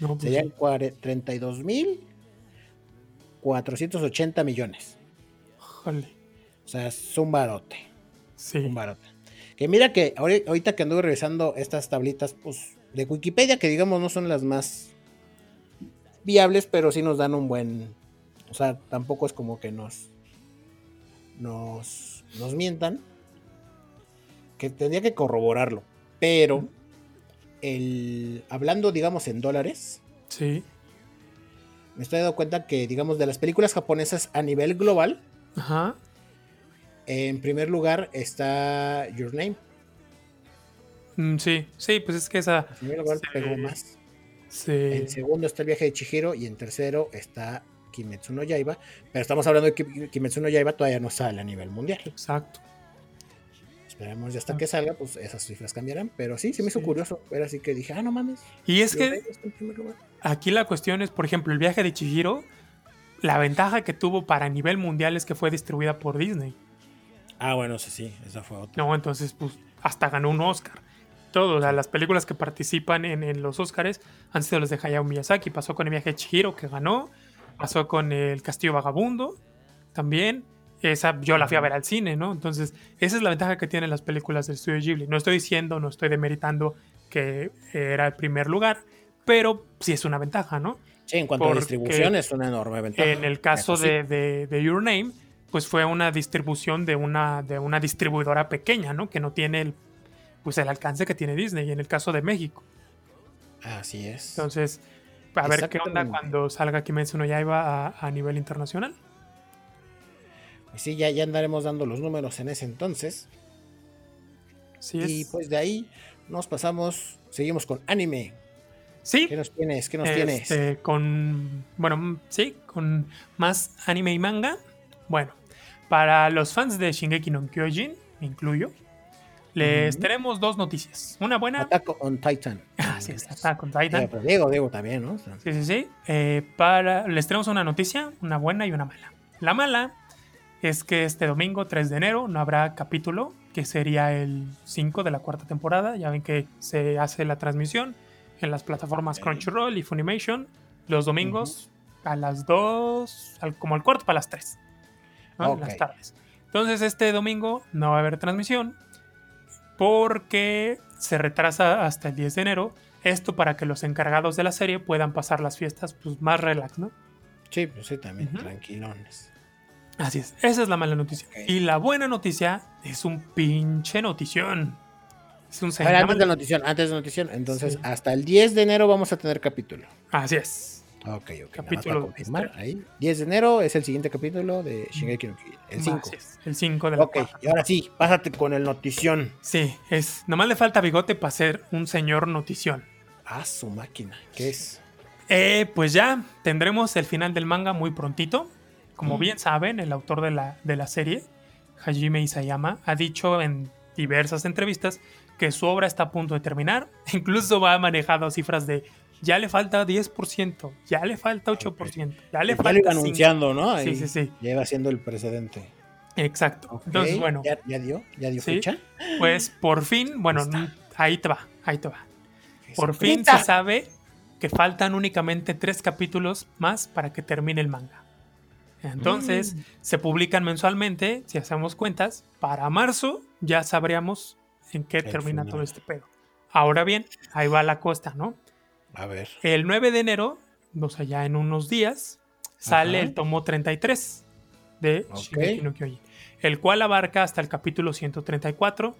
No, pues Serían sí. cuare- 32 mil 480 millones. O sea, es un barote. Sí. Un barote. Que mira que ahori- ahorita que anduve revisando estas tablitas pues, de Wikipedia, que digamos no son las más viables, pero sí nos dan un buen. O sea, tampoco es como que nos. Nos, nos mientan. Que tendría que corroborarlo. Pero. El, hablando, digamos, en dólares. Sí. Me estoy dando cuenta que, digamos, de las películas japonesas a nivel global. Ajá. En primer lugar está Your Name. Mm, sí, sí, pues es que esa. En primer lugar pegó más. Sí. En segundo está el viaje de Chihiro y en tercero está Kimetsu no Yaiba. Pero estamos hablando de que Kimetsu no Yaiba todavía no sale a nivel mundial. Exacto. Esperemos ya hasta que salga, pues esas cifras cambiarán. Pero sí, se me hizo Ah. Sí. curioso. Era así que dije, ah, no mames. Y es que aquí la cuestión es, por ejemplo, el viaje de Chihiro. La ventaja que tuvo para nivel mundial es que fue distribuida por Disney. Ah, bueno, sí, sí, esa fue otra. No, entonces, pues, hasta ganó un Oscar. Todo, o sea, las películas que participan en, en los Oscars han sido las de Hayao Miyazaki. Pasó con el viaje de Chihiro, que ganó. Pasó con el Castillo Vagabundo, también. Esa yo la fui a ver al cine, ¿no? Entonces, esa es la ventaja que tienen las películas del estudio Ghibli. No estoy diciendo, no estoy demeritando que era el primer lugar, pero sí es una ventaja, ¿no? Sí, en cuanto a distribución es una enorme ventaja. En el caso de- de Your Name, pues fue una distribución de una, de una distribuidora pequeña, ¿no? Que no tiene el, pues el alcance que tiene Disney, en el caso de México. Así es. Entonces, a ver qué onda cuando salga Kimetsu no Yaiba a, a nivel internacional. Pues sí, ya, ya andaremos dando los números en ese entonces. Sí, Y es- pues de ahí nos pasamos, seguimos con anime. sí ¿Qué nos tienes? ¿Qué nos tienes? este, con, bueno, sí, con más anime y manga. Bueno, para los fans de Shingeki no Kyojin, me incluyo, les tenemos dos noticias. Una buena, Attack on Titan. ah, sí, está Attack on Titan. Eh, pero Diego, Diego también, ¿no? Sí, sí, sí. Eh, para, les tenemos una noticia, una buena y una mala. La mala es que este domingo, 3 de enero, no habrá capítulo, que sería el 5 de la cuarta temporada. Ya ven que se hace la transmisión en las plataformas. Crunchyroll y Funimation los domingos a las 2, al- como al cuarto para las 3, ¿no? en las tardes. Entonces este domingo no va a haber transmisión porque se retrasa hasta el 10 de enero. Esto para que los encargados de la serie puedan pasar las fiestas pues, más relax, ¿no? sí, pues sí, también, tranquilones. Así es, esa es la mala noticia. Y la buena noticia es un pinche notición. Es un A ver, antes de notición, antes de notición. Entonces, Sí. hasta el 10 de enero vamos a tener capítulo. Así es. Ok, ok. Capítulo para ahí. 10 de enero es el siguiente capítulo de Shingeki no Kyojin. El 5. Así es, El 5 de la Ok, y ahora sí, pásate con el notición. Sí, es. Nomás le falta bigote para ser un señor notición. Ah, su máquina. ¿Qué es? Eh, pues ya tendremos el final del manga muy prontito. Como Mm. bien saben, el autor de la, de la serie, Hajime Isayama, ha dicho en diversas entrevistas que su obra está a punto de terminar. Incluso ha manejado cifras de ya le falta 10%, ya le falta 8%, ya le ya falta lo iba 5%. anunciando, ¿no? Sí, Ahí sí, sí. Ya iba siendo el precedente. Exacto. Entonces, bueno, ¿Ya, ya dio? ¿Ya dio Sí. fecha? pues por fin, bueno, está. ahí te va, ahí te va. ¡Qué Por fin se sabe que faltan únicamente tres capítulos más para que termine el manga. Entonces, Mm. se publican mensualmente, si hacemos cuentas, para marzo ya sabríamos en qué El termina final. todo este pedo. Ahora bien, ahí va la costa, ¿no? A ver. El 9 de enero, o sea, ya en unos días, sale Ajá. el tomo 33 de Ok. Shingeki no Kyojin, el cual abarca hasta el capítulo 134.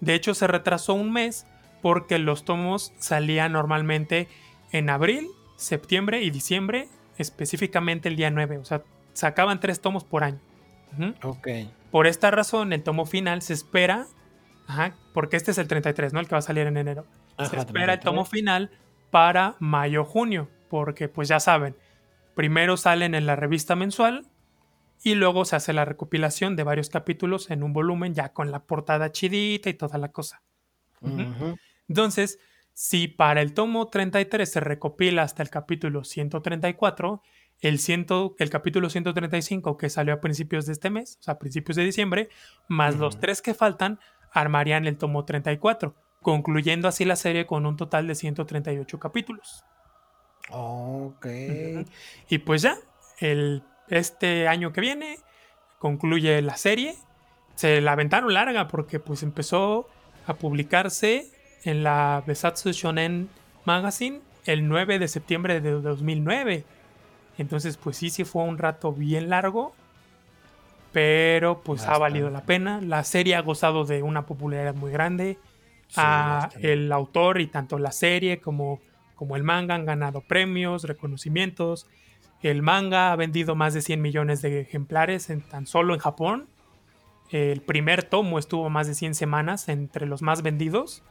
De hecho, se retrasó un mes porque los tomos salían normalmente en abril, septiembre y diciembre, específicamente el día 9. O sea, sacaban tres tomos por año. Ok. Por esta razón, el tomo final se espera, ajá, porque este es el 33, ¿no? El que va a salir en enero. se espera el 33. tomo final para mayo-junio, porque pues ya saben, primero salen en la revista mensual y luego se hace la recopilación de varios capítulos en un volumen ya con la portada chidita y toda la cosa. Entonces, si para el tomo 33 se recopila hasta el capítulo 134, el, ciento, el capítulo 135 que salió a principios de este mes, o sea, a principios de diciembre, más los tres que faltan, armarían el tomo 34, concluyendo así la serie con un total de 138 capítulos. Ok. Y pues ya, el, este año que viene concluye la serie. Se la aventaron larga porque pues empezó a publicarse en la Besatsu Shonen Magazine el 9 de septiembre de 2009. Entonces pues sí, sí fue un rato bien largo. Pero pues ha valido la pena. La serie ha gozado de una popularidad muy grande. El autor y tanto la serie como, como el manga han ganado premios, reconocimientos. El manga ha vendido más de 100 millones de ejemplares en, tan solo en Japón. El primer tomo estuvo más de 100 semanas entre los más vendidos.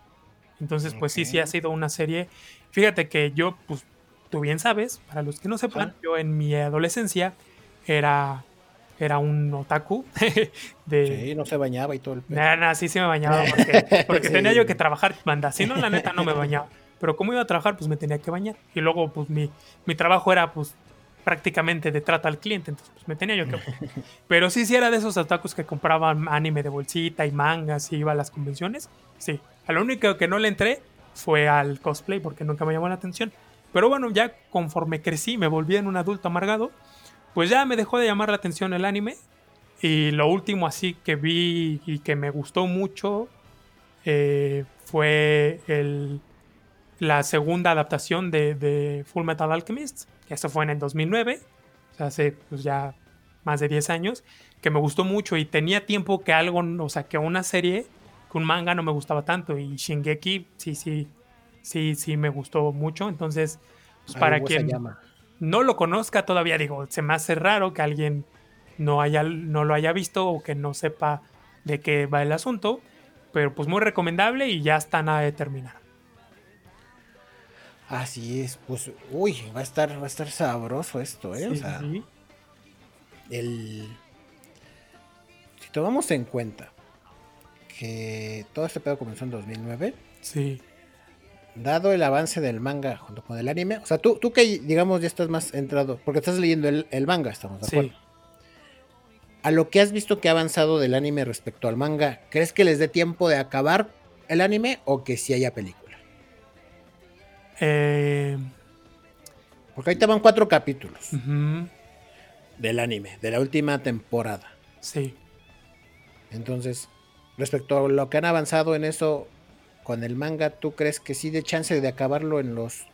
Entonces, pues sí, sí ha sido una serie. Fíjate que yo, pues tú bien sabes, para los que no sepan, yo en mi adolescencia era, era un otaku. de, sí, no se bañaba y todo el Nada, sí, sí me bañaba porque, tenía yo que trabajar, banda. Si no, la neta no me bañaba. Pero como iba a trabajar, pues me tenía que bañar. Y luego, pues mi, mi trabajo era, pues, prácticamente de trata al cliente, entonces pues me tenía yo que... Pero sí, sí era de esos otakus que compraban anime de bolsita y mangas y iba a las convenciones, sí. A lo único que no le entré fue al cosplay porque nunca me llamó la atención. Pero bueno, ya conforme crecí, me volví en un adulto amargado, pues ya me dejó de llamar la atención el anime. Y lo último así que vi y que me gustó mucho eh, fue el, la segunda adaptación de, de Full Metal Alchemist eso fue en el 2009, o sea, hace pues, ya más de 10 años, que me gustó mucho y tenía tiempo que algo, o sea, que una serie, que un manga no me gustaba tanto y Shingeki sí, sí, sí, sí me gustó mucho. Entonces, pues, para quien no lo conozca todavía, digo, se me hace raro que alguien no, haya, no lo haya visto o que no sepa de qué va el asunto, pero pues muy recomendable y ya está nada de terminar. Así es, pues, uy, va a estar, va a estar sabroso esto, ¿eh? o sea, el... Si tomamos en cuenta que todo este pedo comenzó en 2009. Sí. Dado el avance del manga junto con el anime, o sea, tú, tú que digamos ya estás más entrado, porque estás leyendo el, manga, estamos de acuerdo. Sí. A lo que has visto que ha avanzado del anime respecto al manga, ¿crees que les dé tiempo de acabar el anime o que si haya película? Eh, Porque ahí te van cuatro capítulos del anime, de la última temporada. Sí. Entonces, respecto a lo que han avanzado en eso con el manga, ¿tú crees que sí de chance de acabarlo en los...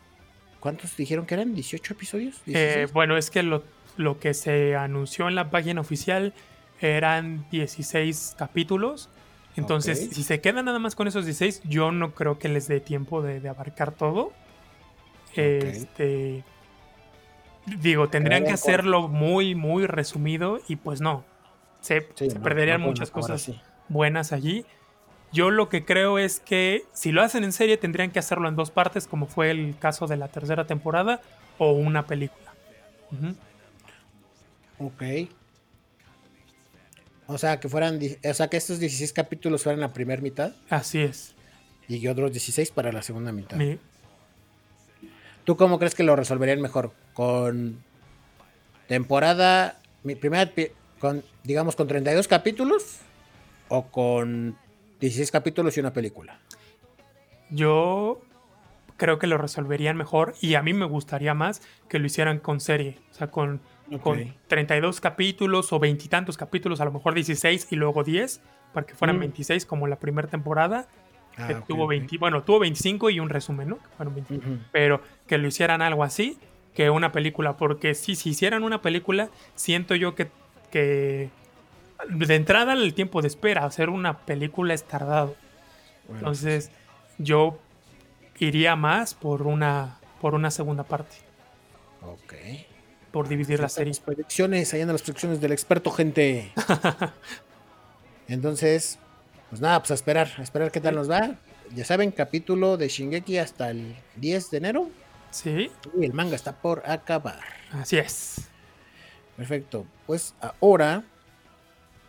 ¿Cuántos dijeron que eran? ¿18 episodios? Eh, bueno, es que lo, lo que se anunció en la página oficial eran 16 capítulos. Entonces, si se quedan nada más con esos 16, yo no creo que les dé tiempo de abarcar todo. Este. Digo, tendrían que hacerlo muy, muy resumido y pues no. Se, perderían muchas cosas buenas allí. Yo lo que creo es que si lo hacen en serie tendrían que hacerlo en dos partes, como fue el caso de la tercera temporada, o una película. Ok. O sea, que fueran, o sea, que estos 16 capítulos fueran la primera mitad. Así es. Y otros 16 para la segunda mitad. ¿Tú cómo crees que lo resolverían mejor? ¿Con temporada, mi primera, con, digamos, con 32 capítulos o con 16 capítulos y una película? Yo creo que lo resolverían mejor y a mí me gustaría más que lo hicieran con serie, o sea, con, con 32 capítulos o veintitantos capítulos, a lo mejor 16 y luego 10, para que fueran 26 mm. como la primera temporada Ah, tuvo 20, bueno, tuvo 25 y un resumen, ¿no? Pero que lo hicieran algo así que una película, porque si, si hicieran una película, siento yo que, que de entrada el tiempo de espera, hacer una película es tardado. Entonces, yo iría más por una, por una segunda parte. Ok. Por dividir la serie. Predicciones, ahí en las predicciones del experto, gente. Entonces, pues nada, pues a esperar, a esperar qué tal nos va. Ya saben, capítulo de Shingeki hasta el 10 de enero. Sí. Y el manga está por acabar. Así es. Perfecto. Pues ahora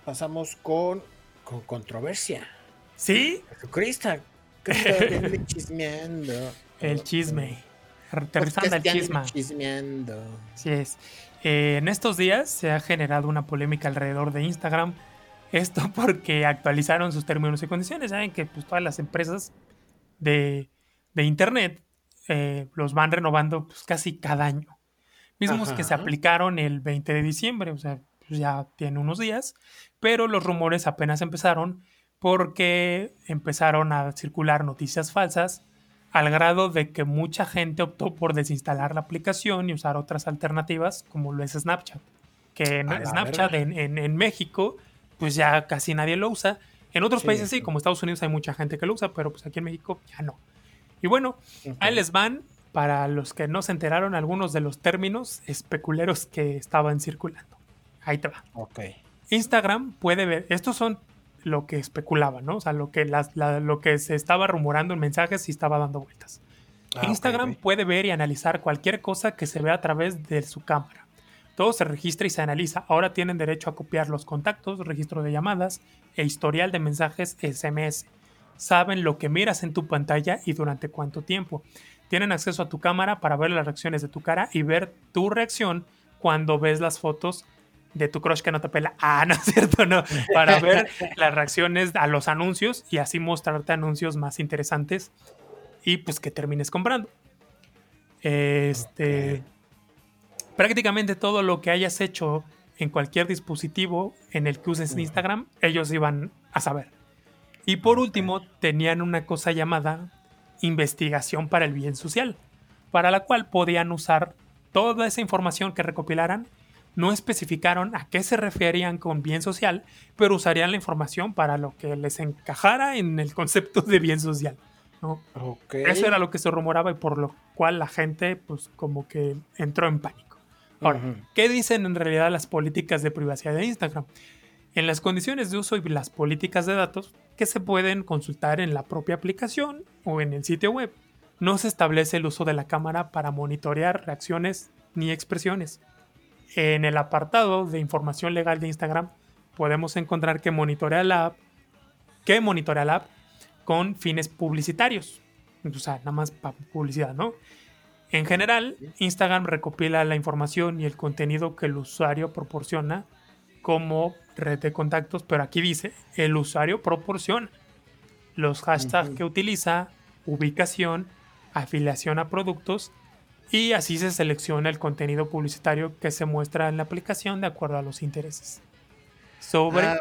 pasamos con, con controversia. ¿Sí? Jesucristo. chismeando. El chisme. aterrizando al chisma. Chismeando. Así es. Eh, en estos días se ha generado una polémica alrededor de Instagram. Esto porque actualizaron sus términos y condiciones. Saben que pues, todas las empresas de, Internet eh, los van renovando pues, casi cada año. Mismos que se aplicaron el 20 de diciembre, o sea, pues, ya tiene unos días, pero los rumores apenas empezaron porque empezaron a circular noticias falsas al grado de que mucha gente optó por desinstalar la aplicación y usar otras alternativas como lo es Snapchat. Que en Snapchat en, México, pues ya casi nadie lo usa. En otros países sí, como Estados Unidos hay mucha gente que lo usa, pero pues aquí en México ya no. Y bueno, ahí les van, para los que no se enteraron, algunos de los términos especuleros que estaban circulando. Ahí te va. Ok. Instagram puede ver, estos son lo que especulaba, ¿no? O sea, lo que, lo que se estaba rumorando en mensajes y estaba dando vueltas. Ah, Instagram puede ver y analizar cualquier cosa que se vea a través de su cámara. Todo se registra y se analiza. Ahora tienen derecho a copiar los contactos, registro de llamadas e historial de mensajes SMS. Saben lo que miras en tu pantalla y durante cuánto tiempo. Tienen acceso a tu cámara para ver las reacciones de tu cara y ver tu reacción cuando ves las fotos de tu crush que no te pela. Ah, no es cierto, no. Para ver las reacciones a los anuncios y así mostrarte anuncios más interesantes y pues que termines comprando. Este. Prácticamente todo lo que hayas hecho en cualquier dispositivo en el que uses Instagram, ellos iban a saber. Y por último, tenían una cosa llamada investigación para el bien social, para la cual podían usar toda esa información que recopilaran no especificaron a qué se referían con bien social, pero usarían la información para lo que les encajara en el concepto de bien social. ¿no? Eso era lo que se rumoraba y por lo cual la gente pues como que entró en pánico. Ahora, ¿qué dicen en realidad las políticas de privacidad de Instagram? En las condiciones de uso y las políticas de datos que se pueden consultar en la propia aplicación o en el sitio web, no se establece el uso de la cámara para monitorear reacciones ni expresiones. En el apartado de información legal de Instagram podemos encontrar que monitorea la app, que monitorea la app con fines publicitarios. O sea, nada más para publicidad, ¿no? En general, Instagram recopila la información y el contenido que el usuario proporciona como red de contactos, pero aquí dice, el usuario proporciona los hashtags que utiliza, ubicación, afiliación a productos y así se selecciona el contenido publicitario que se muestra en la aplicación de acuerdo a los intereses. Sobre, ah,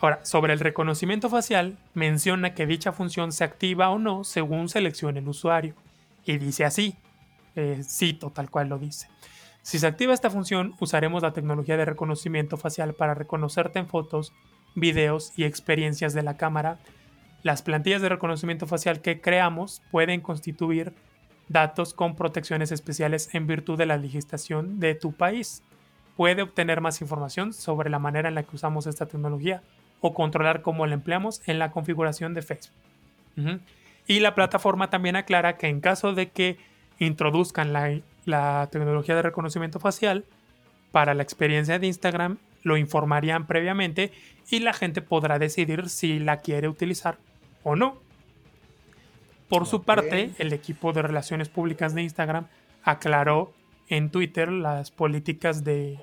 Ahora, sobre el reconocimiento facial, menciona que dicha función se activa o no según seleccione el usuario. Y dice así, eh, cito tal cual lo dice. Si se activa esta función, usaremos la tecnología de reconocimiento facial para reconocerte en fotos, videos y experiencias de la cámara. Las plantillas de reconocimiento facial que creamos pueden constituir datos con protecciones especiales en virtud de la legislación de tu país. Puede obtener más información sobre la manera en la que usamos esta tecnología o controlar cómo la empleamos en la configuración de Facebook. Y la plataforma también aclara que en caso de que introduzcan la, tecnología de reconocimiento facial para la experiencia de Instagram, lo informarían previamente y la gente podrá decidir si la quiere utilizar o no. Por su parte, el equipo de relaciones públicas de Instagram aclaró en Twitter las políticas de,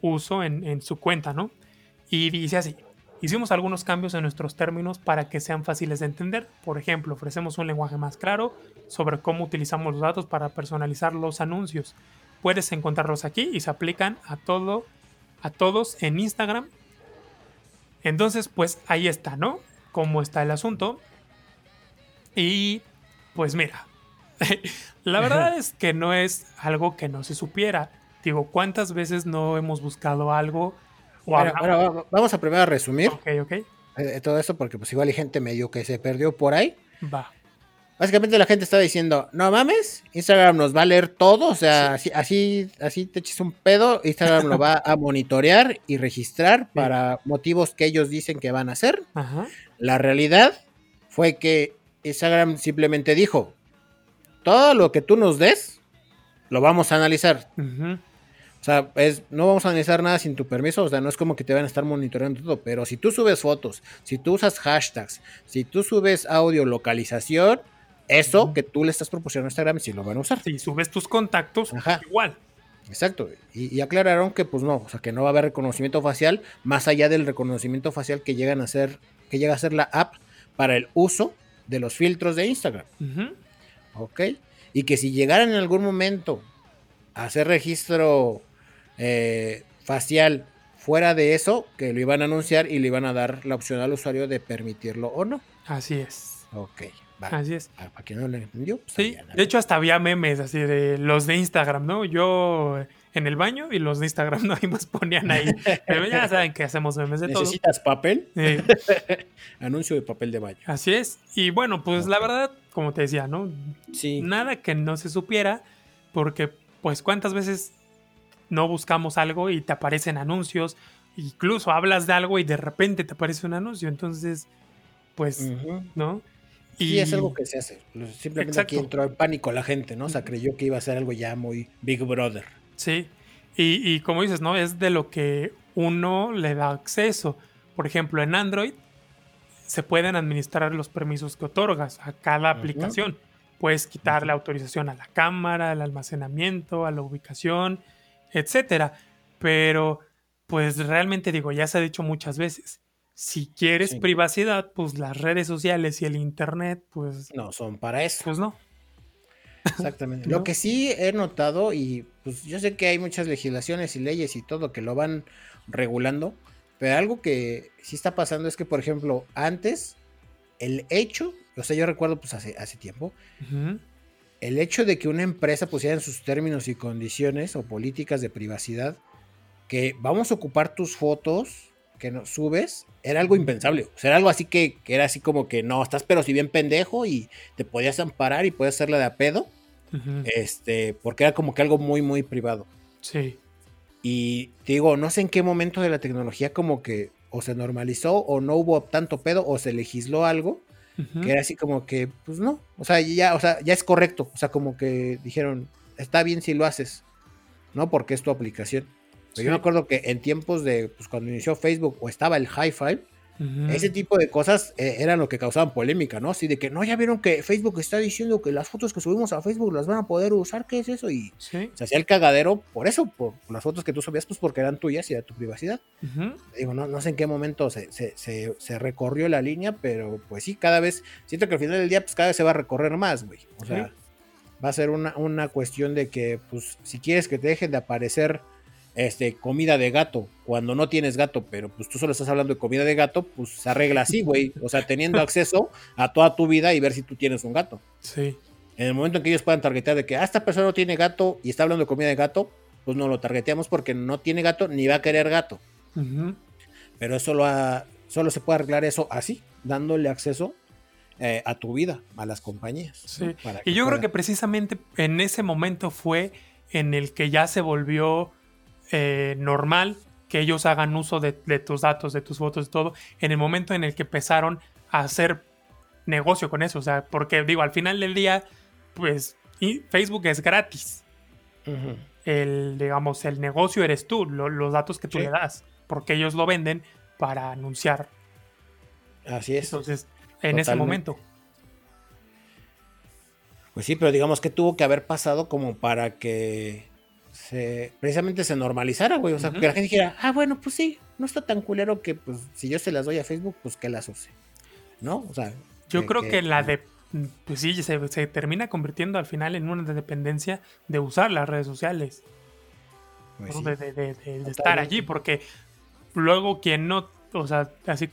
uso en, su cuenta, ¿no? Y dice así, hicimos algunos cambios en nuestros términos para que sean fáciles de entender. Por ejemplo, ofrecemos un lenguaje más claro sobre cómo utilizamos los datos para personalizar los anuncios. Puedes encontrarlos aquí y se aplican a todo, a todos en Instagram. Entonces, pues ahí está, ¿no? Cómo está el asunto. Y pues mira, la verdad es que no es algo que no se supiera. Digo, ¿cuántas veces no hemos buscado algo? vamos a primero a resumir ok. Eh, todo esto porque pues igual hay gente medio que se perdió por ahí. Va. Básicamente la gente está diciendo, no mames, Instagram nos va a leer todo, o sea, así, así, te eches un pedo, Instagram lo va a monitorear y registrar para motivos que ellos dicen que van a hacer. La realidad fue que Instagram simplemente dijo, todo lo que tú nos des, lo vamos a analizar. O sea, es, no vamos a analizar nada sin tu permiso, o sea, no es como que te van a estar monitoreando todo, pero si tú subes fotos, si tú usas hashtags, si tú subes audio localización, eso que tú le estás proporcionando a Instagram sí lo van a usar. Si subes tus contactos, igual. Exacto. Y, aclararon que pues no, o sea que no va a haber reconocimiento facial más allá del reconocimiento facial que llegan a hacer, que llega a ser la app para el uso de los filtros de Instagram. Ok. Y que si llegaran en algún momento a hacer registro eh, facial fuera de eso, que lo iban a anunciar y le iban a dar la opción al usuario de permitirlo o no. Así es. Ok. Así es. ¿A, quién no le entendió? Pues sí, de hecho hasta había memes así de los de Instagram, ¿no? Yo en el baño y los de Instagram no y más ponían ahí. Pero ya saben que hacemos memes de todo. ¿Necesitas papel? Anuncio de papel de baño. Así es. Y bueno, pues la verdad, como te decía, ¿no? Sí. Nada que no se supiera, porque pues cuántas veces no buscamos algo y te aparecen anuncios, incluso hablas de algo y de repente te aparece un anuncio, entonces, pues, ¿no? Y es algo que se hace. Simplemente aquí entró en pánico la gente, ¿no? O sea, creyó que iba a ser algo ya muy Big Brother. Sí. Y, como dices, ¿no? Es de lo que uno le da acceso. Por ejemplo, en Android se pueden administrar los permisos que otorgas a cada aplicación. Puedes quitar la autorización a la cámara, al almacenamiento, a la ubicación, etcétera. Pero, pues realmente digo, ya se ha dicho muchas veces si quieres privacidad, pues las redes sociales y el internet, pues... No son para eso. Pues no. Exactamente. Lo que sí he notado, y pues yo sé que hay muchas legislaciones y leyes y todo que lo van regulando, pero algo que sí está pasando es que, por ejemplo, antes, el hecho, o sea, yo recuerdo pues hace, hace tiempo, el hecho de que una empresa pusiera en sus términos y condiciones o políticas de privacidad que vamos a ocupar tus fotos que nos subes, era algo impensable. O sea, era algo así que, era así como que no, estás pero si bien pendejo y te podías amparar y podías hacerle de a pedo. Este, porque era como que algo muy, muy privado. Sí. Y digo, no sé en qué momento de la tecnología como que o se normalizó o no hubo tanto pedo o se legisló algo que era así como que, pues no, o sea, ya, o sea, ya es correcto, o sea, como que dijeron, está bien si lo haces, ¿no? Porque es tu aplicación. Yo me acuerdo que en tiempos de, pues cuando inició Facebook o estaba el hi-fi, ese tipo de cosas eh, eran lo que causaban polémica, ¿no? Así de que, no, ya vieron que Facebook está diciendo que las fotos que subimos a Facebook las van a poder usar, ¿qué es eso? Y se hacía el cagadero por eso, por las fotos que tú subías, pues porque eran tuyas y era tu privacidad. Digo, no, no sé en qué momento se, se, recorrió la línea, pero pues sí, cada vez, siento que al final del día, pues cada vez se va a recorrer más, güey. O sea, va a ser una, una cuestión de que, pues, si quieres que te dejen de aparecer este, comida de gato, cuando no tienes gato, pero pues tú solo estás hablando de comida de gato, pues se arregla así, güey. O sea, teniendo acceso a toda tu vida y ver si tú tienes un gato. Sí. En el momento en que ellos puedan targetear de que ah, esta persona no tiene gato y está hablando de comida de gato, pues no lo targeteamos porque no tiene gato ni va a querer gato. Pero eso lo solo se puede arreglar eso así, dándole acceso eh, a tu vida, a las compañías. Sí. y yo creo que precisamente en ese momento fue en el que ya se volvió eh, normal que ellos hagan uso de, tus datos, de tus fotos, y todo, en el momento en el que empezaron a hacer negocio con eso. O sea, porque digo, al final del día, pues Facebook es gratis. El, digamos, el negocio eres tú, los datos que tú le das, porque ellos lo venden para anunciar. Así es. Entonces, en ese momento. Pues sí, pero digamos que tuvo que haber pasado como para que precisamente se normalizara, güey. O sea, que la gente dijera, ah, bueno, pues sí, no está tan culero que, pues, si yo se las doy a Facebook, pues que las use. ¿No? O sea. Yo creo que, la de. Pues sí, se, termina convirtiendo al final en una dependencia de usar las redes sociales. Pues de, estar allí, porque luego quien no. O sea, así.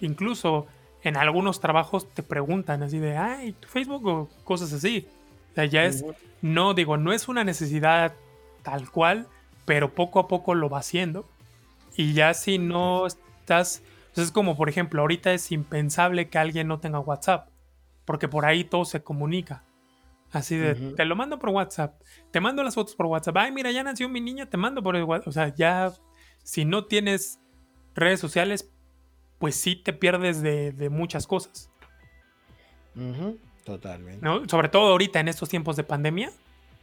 Incluso en algunos trabajos te preguntan así de, ay, ¿tu Facebook o cosas así? O sea, ya es no, digo, no es una necesidad tal cual, pero poco a poco lo va haciendo. Y ya si no estás, pues es como por ejemplo, ahorita es impensable que alguien no tenga WhatsApp, porque por ahí todo se comunica. Así de, te lo mando por WhatsApp, te mando las fotos por WhatsApp, ay, mira, ya nació mi niña, te mando por el WhatsApp. O sea, ya, si no tienes redes sociales, pues sí te pierdes de, muchas cosas. Totalmente. Sobre todo ahorita en estos tiempos de pandemia.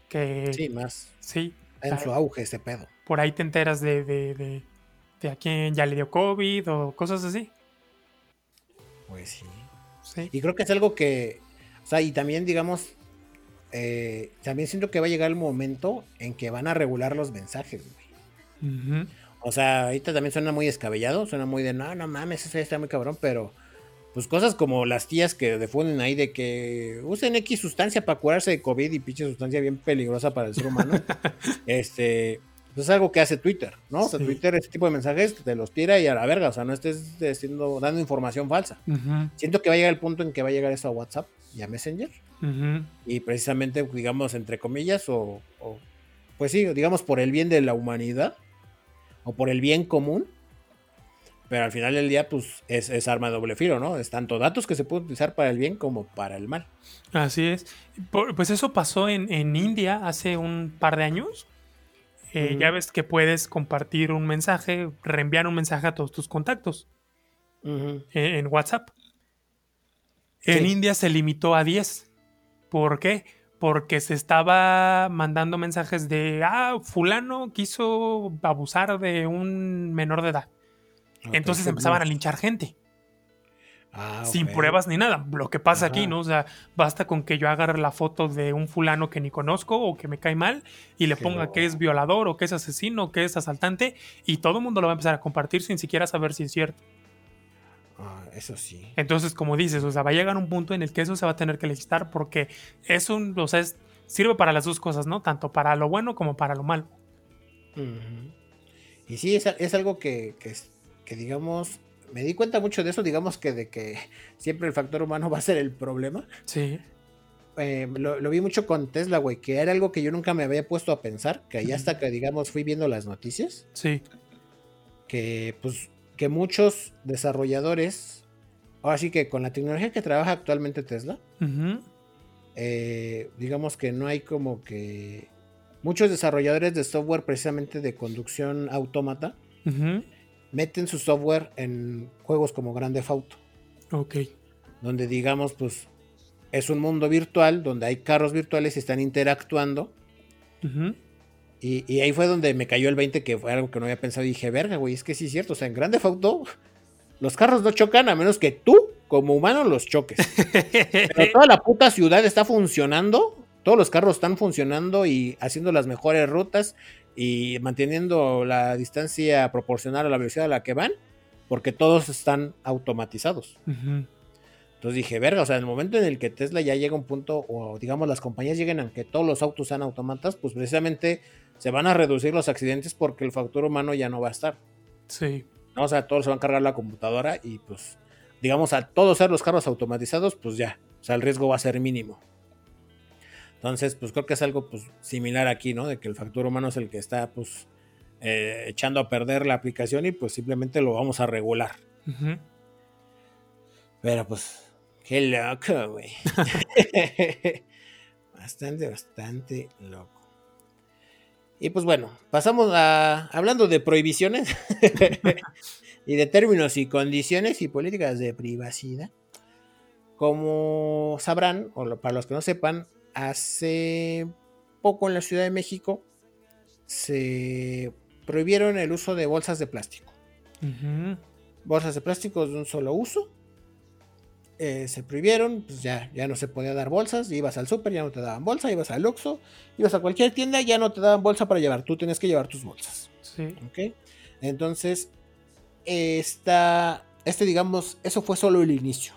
Que, sí, más. Sí. En su auge ese pedo. Por ahí te enteras de, de, de, a quién ya le dio COVID o cosas así. Pues sí. sí. Y creo que es algo que O sea, y también, digamos, eh, también siento que va a llegar el momento en que van a regular los mensajes, güey. O sea, ahorita también suena muy descabellado, suena muy de, no, no mames, eso ya está muy cabrón, pero pues cosas como las tías que difunden ahí de que usen X sustancia para curarse de COVID y pinche sustancia bien peligrosa para el ser humano. este, pues es algo que hace Twitter, ¿no? O sea, Twitter, ese tipo de mensajes te los tira y a la verga, o sea, no estés diciendo, dando información falsa. Siento que va a llegar el punto en que va a llegar eso a WhatsApp y a Messenger. Y precisamente, digamos, entre comillas, o, pues sí, digamos, por el bien de la humanidad, o por el bien común, pero al final del día, pues es, arma de doble filo, ¿no? Es tanto datos que se pueden utilizar para el bien como para el mal. Así es. pues eso pasó en, India hace un par de años. Eh, ya ves que puedes compartir un mensaje, reenviar un mensaje a todos tus contactos en, WhatsApp. En India se limitó a 10. ¿Por qué? Porque se estaba mandando mensajes de, ah, fulano quiso abusar de un menor de edad. Entonces empezaban a linchar gente. Ah, sin pruebas ni nada. Lo que pasa aquí, ¿no? O sea, basta con que yo agarre la foto de un fulano que ni conozco o que me cae mal y le ponga que es violador o que es asesino o que es asaltante y todo el mundo lo va a empezar a compartir sin siquiera saber si es cierto. Ah, eso sí. Entonces, como dices, o sea, va a llegar un punto en el que eso se va a tener que legislar porque es un, o sea, sirve para las dos cosas, ¿no? Tanto para lo bueno como para lo malo. Y sí, es, algo que, que, que digamos, me di cuenta mucho de eso, digamos que de que siempre el factor humano va a ser el problema. Sí. Eh, lo, vi mucho con Tesla, güey, que era algo que yo nunca me había puesto a pensar, que ahí hasta que, digamos, fui viendo las noticias. Sí. Que, pues, que muchos desarrolladores, ahora sí que con la tecnología que trabaja actualmente Tesla, eh, digamos que no hay como que muchos desarrolladores de software precisamente de conducción autómata, meten su software en juegos como Grande Auto. Ok. Donde digamos, pues es un mundo virtual donde hay carros virtuales y están interactuando. y, ahí fue donde me cayó el 20, que fue algo que no había pensado. Y dije, verga, güey, es que sí es cierto. O sea, en Grande Auto, los carros no chocan a menos que tú, como humano, los choques. Pero toda la puta ciudad está funcionando. Todos los carros están funcionando y haciendo las mejores rutas y manteniendo la distancia proporcional a la velocidad a la que van, porque todos están automatizados. Entonces dije, verga, o sea, en el momento en el que Tesla ya llega a un punto, o digamos las compañías lleguen a que todos los autos sean automatas, pues precisamente se van a reducir los accidentes porque el factor humano ya no va a estar. Sí. O sea, todos se van a cargar la computadora y pues, digamos, a todos ser los carros automatizados, pues ya, o sea, el riesgo va a ser mínimo. Entonces, pues creo que es algo pues, similar aquí, ¿no? De que el factor humano es el que está pues eh, echando a perder la aplicación y pues simplemente lo vamos a regular. Pero pues, qué loco, güey. bastante, bastante loco. Y pues bueno, pasamos a hablando de prohibiciones y de términos y condiciones y políticas de privacidad. Como sabrán, o para los que no sepan, hace poco en la Ciudad de México se prohibieron el uso de bolsas de plástico. Bolsas de plástico de un solo uso. Eh, se prohibieron, pues ya, ya no se podía dar bolsas. Ibas al súper, ya no te daban bolsa. Ibas al Luxo, ibas a cualquier tienda, ya no te daban bolsa para llevar. Tú tienes que llevar tus bolsas. Sí. Entonces, esta, este, digamos, eso fue solo el inicio.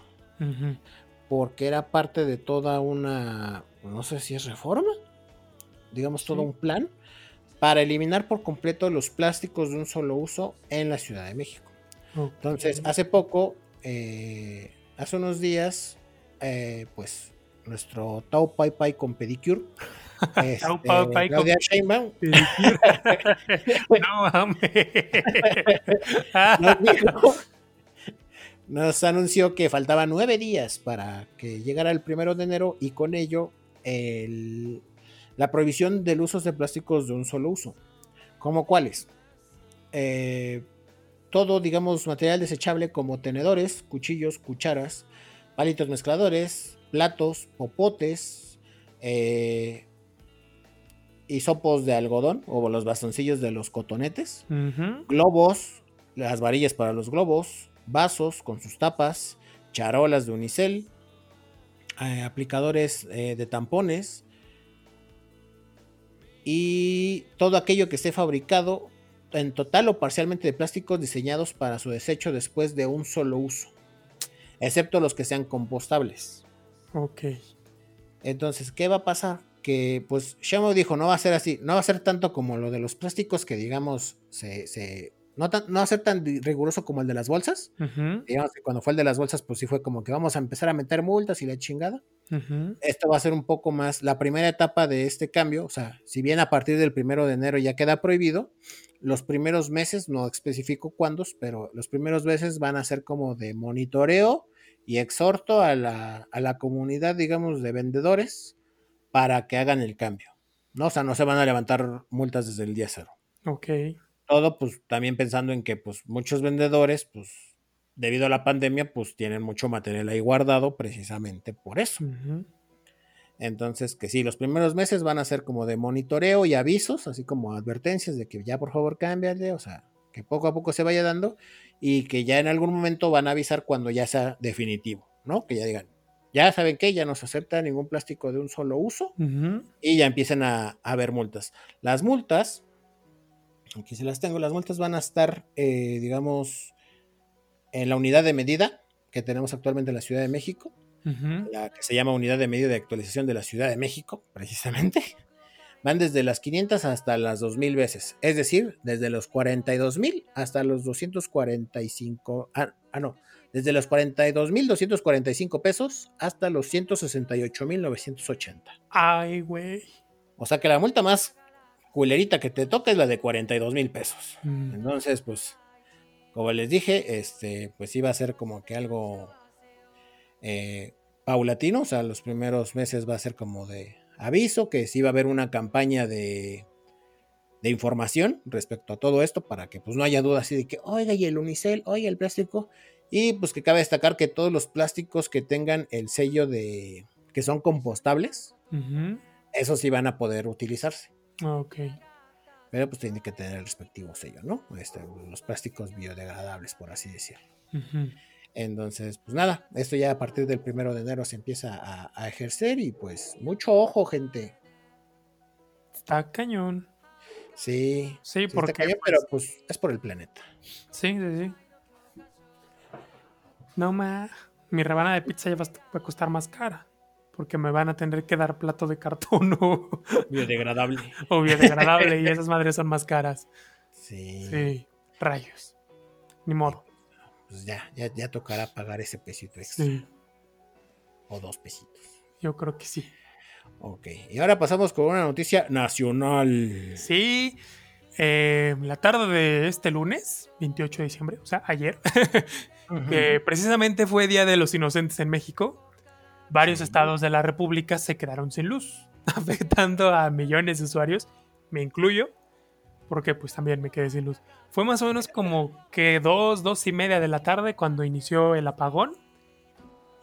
Porque era parte de toda una no sé si es reforma, digamos todo un plan, para eliminar por completo los plásticos de un solo uso en la Ciudad de México. Entonces, hace poco, eh, hace unos días, eh, pues nuestro Tau Pai Pai con pedicure. Este, Tau Pai Claudia Sheinbaum. no mames. nos anunció que faltaban nueve días para que llegara el primero de enero y con ello la prohibición del uso de plásticos de un solo uso. ¿Como cuáles? Eh, todo, digamos, material desechable como tenedores, cuchillos, cucharas, palitos mezcladores, platos, popotes, eh, hisopos de algodón o los bastoncillos de los cotonetes, globos, las varillas para los globos, vasos con sus tapas, charolas de unicel, eh, aplicadores eh, de tampones y todo aquello que esté fabricado en total o parcialmente de plásticos diseñados para su desecho después de un solo uso, excepto los que sean compostables. Ok. Entonces, ¿qué va a pasar? Que pues Shamo dijo, no va a ser así, no va a ser tanto como lo de los plásticos que digamos se, se no, va a ser tan riguroso como el de las bolsas. Digamos que cuando fue el de las bolsas, pues sí fue como que vamos a empezar a meter multas y la chingada. Esto va a ser un poco más la primera etapa de este cambio. O sea, si bien a partir del primero de enero ya queda prohibido, los primeros meses, no especifico cuándos, pero los primeros meses van a ser como de monitoreo y exhorto a la, a la comunidad, digamos, de vendedores para que hagan el cambio. ¿no? O sea, no se van a levantar multas desde el día cero. Ok. Todo, pues también pensando en que pues muchos vendedores, pues debido a la pandemia, pues tienen mucho material ahí guardado precisamente por eso. Entonces, que sí, los primeros meses van a ser como de monitoreo y avisos, así como advertencias de que ya por favor cámbiale, o sea, que poco a poco se vaya dando y que ya en algún momento van a avisar cuando ya sea definitivo, ¿no? Que ya digan, ya saben que ya no se acepta ningún plástico de un solo uso y ya empiecen a, haber multas. Las multas, aquí se las tengo, las multas van a estar, eh, digamos, en la unidad de medida que tenemos actualmente en la Ciudad de México la que se llama Unidad de Medio de Actualización de la Ciudad de México, precisamente, van desde las 500 hasta las 2000 veces. Es decir, desde los 42.000 hasta los 245. Ah, ah, no. Desde los 42.245 pesos hasta los 168.980. Ay, güey. O sea que la multa más culerita que te toca es la de 42 mil pesos. Mm. Entonces, pues, como les dije, este, pues iba a ser como que algo eh, paulatino, o sea, los primeros meses va a ser como de aviso, que sí va a haber una campaña de, de información respecto a todo esto para que pues no haya duda así de que, oiga, y el unicel, oiga, el plástico, y pues que cabe destacar que todos los plásticos que tengan el sello de que son compostables, esos sí van a poder utilizarse. Ok. Pero pues tiene que tener el respectivo sello, ¿no? Este, los plásticos biodegradables, por así decirlo. Entonces, pues nada, esto ya a partir del primero de enero se empieza a, ejercer y pues mucho ojo, gente. Está cañón. Sí. Sí, porque. Cañón, pero pues es por el planeta. Sí, sí, sí. No más. Mi rebana de pizza ya va a costar más cara. Porque me van a tener que dar plato de cartón o. Biodegradable. o biodegradable y esas madres son más caras. Sí. Sí. Rayos. Ni modo pues ya, ya, ya tocará pagar ese pesito extra. O dos pesitos. Yo creo que sí. Ok, y ahora pasamos con una noticia nacional. Sí, eh, la tarde de este lunes, 28 de diciembre, o sea, ayer, que precisamente fue Día de los Inocentes en México, varios estados de la República se quedaron sin luz, afectando a millones de usuarios, me incluyo, porque pues también me quedé sin luz. Fue más o menos como que dos, dos y media de la tarde cuando inició el apagón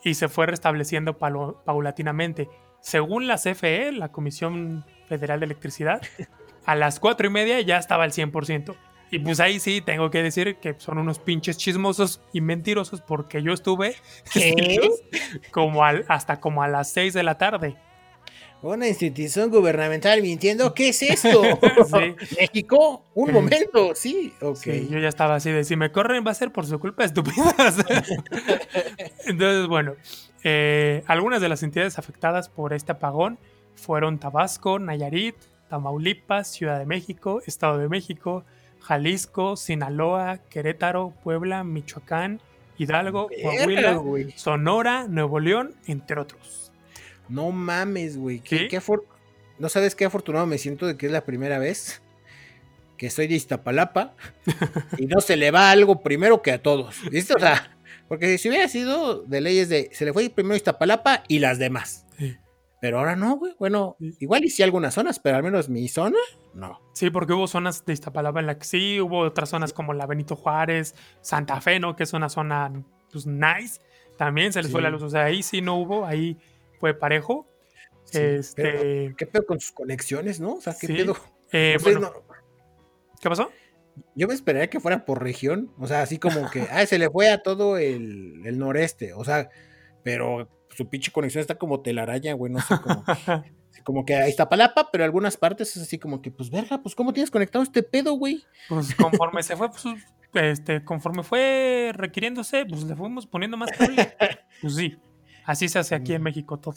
y se fue restableciendo paulatinamente. Según la CFE, la Comisión Federal de Electricidad, a las cuatro y media ya estaba al 100%. Y pues ahí sí tengo que decir que son unos pinches chismosos y mentirosos porque yo estuve como hasta como a las 6 de la tarde. Una institución gubernamental mintiendo, ¿qué es esto? México, un momento, sí, ok. yo ya estaba así de si me corren va a ser por su culpa estúpidas. Entonces, bueno, eh, algunas de las entidades afectadas por este apagón fueron Tabasco, Nayarit, Tamaulipas, Ciudad de México, Estado de México, Jalisco, Sinaloa, Querétaro, Puebla, Michoacán, Hidalgo, Coahuila, Sonora, Nuevo León, entre otros. No mames, güey. ¿Qué, no sabes qué afortunado me siento de que es la primera vez que soy de Iztapalapa y no se le va algo primero que a todos. ¿Viste? O sea, porque si hubiera sido de leyes de se le fue primero Iztapalapa y las demás. Pero ahora no, güey. Bueno, igual y sí algunas zonas, pero al menos mi zona, no. Sí, porque hubo zonas de Iztapalapa en la que sí, hubo otras zonas como la Benito Juárez, Santa Fe, ¿no? Que es una zona, pues, nice. También se les fue la luz. O sea, ahí sí no hubo, ahí fue parejo. este... ¿Qué pedo con sus conexiones, no? O sea, ¿qué pedo? Eh, ¿Qué pasó? Yo me esperaría que fuera por región, o sea, así como que, ah, se le fue a todo el, el noreste, o sea, pero su pinche conexión está como telaraña, güey, no sé cómo. como que ahí está palapa, pero algunas partes es así como que, pues verga, pues cómo tienes conectado este pedo, güey. Pues conforme se fue, pues, este, conforme fue requiriéndose, pues le fuimos poniendo más cable. pues sí, así se hace aquí en México todo.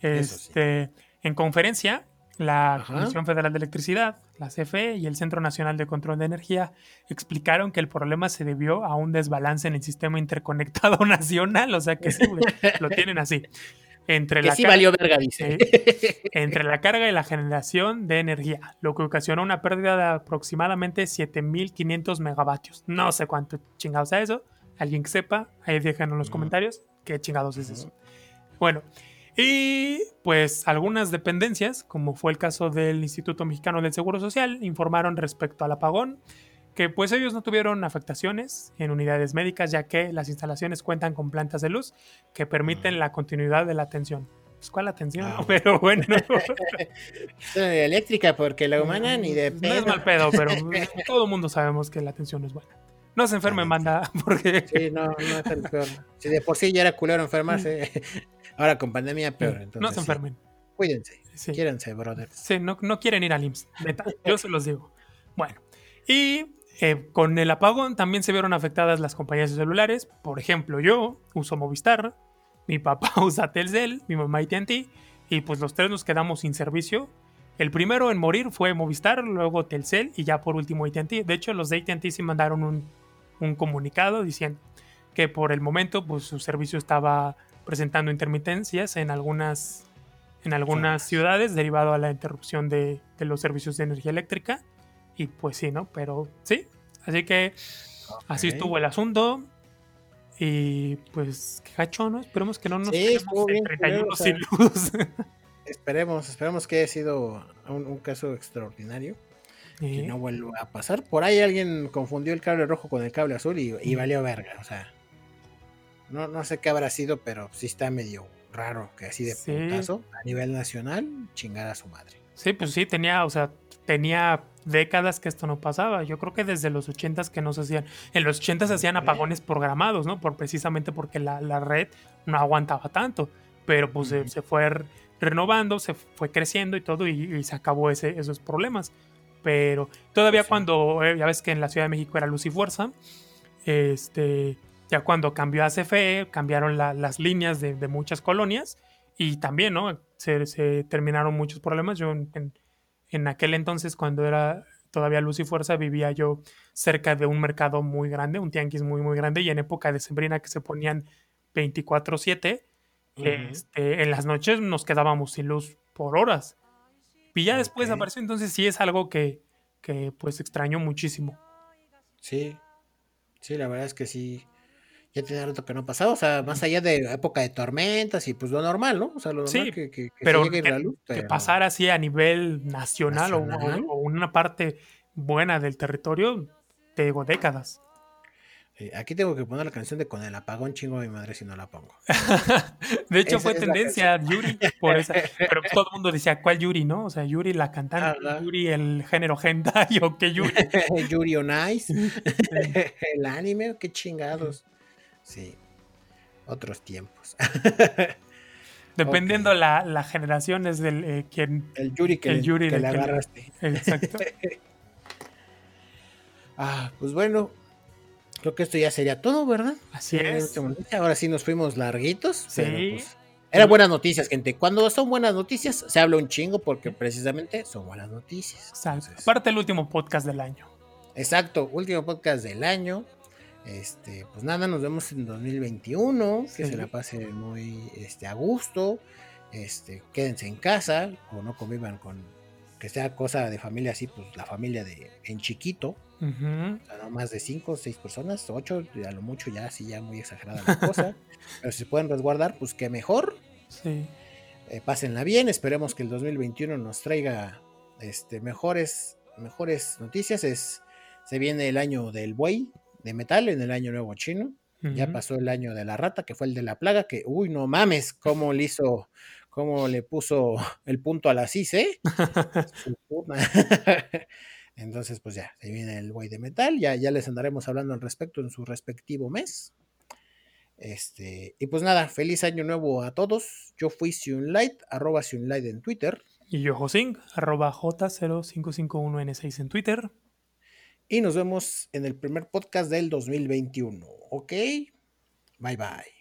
Este, en conferencia, la Comisión Federal de Electricidad, la CFE y el Centro Nacional de Control de Energía explicaron que el problema se debió a un desbalance en el sistema interconectado nacional, o sea que sí, lo tienen así. Entre la carga, dice. entre la carga y la generación de energía, lo que ocasionó una pérdida de aproximadamente 7500 megavatios. No sé cuánto chingados es eso. Alguien que sepa, ahí dejen en los comentarios qué chingados es eso. Bueno, y pues algunas dependencias, como fue el caso del Instituto Mexicano del Seguro Social, informaron respecto al apagón que pues ellos no tuvieron afectaciones en unidades médicas ya que las instalaciones cuentan con plantas de luz que permiten la continuidad de la atención. Pues, ¿Cuál atención? Ah, pero bueno. eléctrica porque la humana ni de pedo. No es mal pedo, pero todo el mundo sabemos que la atención es buena. No se enfermen, manda, porque... Sí, no, no es el peor. Si de por sí ya era culero enfermarse, ahora con pandemia peor. no se enfermen. Cuídense, sí. brother. Sí, no, no quieren ir al IMSS, neta, yo se los digo. Bueno, y eh, con el apagón también se vieron afectadas las compañías de celulares. Por ejemplo, yo uso Movistar, mi papá usa Telcel, mi mamá AT&T, y pues los tres nos quedamos sin servicio. El primero en morir fue Movistar, luego Telcel y ya por último AT&T. De hecho, los de AT&T sí mandaron un, comunicado diciendo que por el momento pues su servicio estaba presentando intermitencias en algunas, en algunas ciudades derivado a la interrupción de los servicios de energía eléctrica y pues sí, ¿no? Pero sí. Así que así estuvo el asunto. Y pues, qué gacho, ¿no? Esperemos que no nos sí, 31 sin Esperemos, esperemos que haya sido un, caso extraordinario. Que no vuelva a pasar. Por ahí alguien confundió el cable rojo con el cable azul y, valió verga. O sea, no, no sé qué habrá sido, pero sí está medio raro que así de puntazo a nivel nacional chingara a su madre. Sí, pues sí, tenía, o sea, tenía décadas que esto no pasaba. Yo creo que desde los 80 que no se hacían. En los 80 se hacían apagones programados, ¿no? Por, precisamente porque la, red no aguantaba tanto. Pero pues se, fue renovando, se fue creciendo y todo, y, se acabó ese, esos problemas. Pero todavía cuando, eh, ya ves que en la Ciudad de México era luz y fuerza, este, ya cuando cambió a CFE, cambiaron las líneas de, muchas colonias y también, ¿no? Se, terminaron muchos problemas. Yo en, en aquel entonces, cuando era todavía luz y fuerza, vivía yo cerca de un mercado muy grande, un tianguis muy, muy grande, y en época de sembrina que se ponían 24-7, este, en las noches nos quedábamos sin luz por horas. Y ya después apareció, entonces sí es algo que, que pues extraño muchísimo. Sí, sí, la verdad es que sí ya tenía rato que no pasaba, o sea, más allá de época de tormentas y pues lo normal, ¿no? O sea, lo normal que, que, pero la luz, que pasara así a nivel nacional, O, una parte buena del territorio, te digo, décadas. aquí tengo que poner la canción de Con el apagón chingo a mi madre si no la pongo. de hecho, fue tendencia Yuri por esa. Pero todo el mundo decía, ¿cuál Yuri, no? O sea, Yuri la cantante, Yuri el género hentai o qué Yuri. Yuri on Ice, el anime, qué chingados. Sí, otros tiempos. Dependiendo la, la, generación es del eh, quien... El Yuri que, el Yuri le agarraste. Exacto. ah, pues bueno, creo que esto ya sería todo, ¿verdad? Así es. Ahora sí nos fuimos larguitos. Sí. Pues, eran buenas noticias, gente. Cuando son buenas noticias, se habla un chingo porque precisamente son buenas noticias. Exacto. Aparte el último podcast del año. Exacto, último podcast del año. Este, pues nada, nos vemos en 2021, que se la pase muy este, a gusto, este, quédense en casa o no convivan con que sea cosa de familia así, pues la familia de en chiquito, o sea, no más de 5 o 6 personas, 8, a lo mucho ya así ya muy exagerada la cosa, pero si se pueden resguardar, pues qué mejor. Sí. Eh, pásenla bien, esperemos que el 2021 nos traiga este, mejores, mejores noticias, es, se viene el año del buey, de metal en el año nuevo chino. Ya pasó el año de la rata, que fue el de la plaga, que, uy, no mames, cómo le hizo, cómo le puso el punto a la CIS, ¿eh? Entonces, pues ya, se viene el buey de metal, ya, ya les andaremos hablando al respecto en su respectivo mes. Este, y pues nada, feliz año nuevo a todos. Yo fui Sunlight, arroba Sunlight en Twitter. Y yo Josing, arroba J0551N6 en Twitter. Y nos vemos en el primer podcast del 2021. ¿Ok? Bye bye.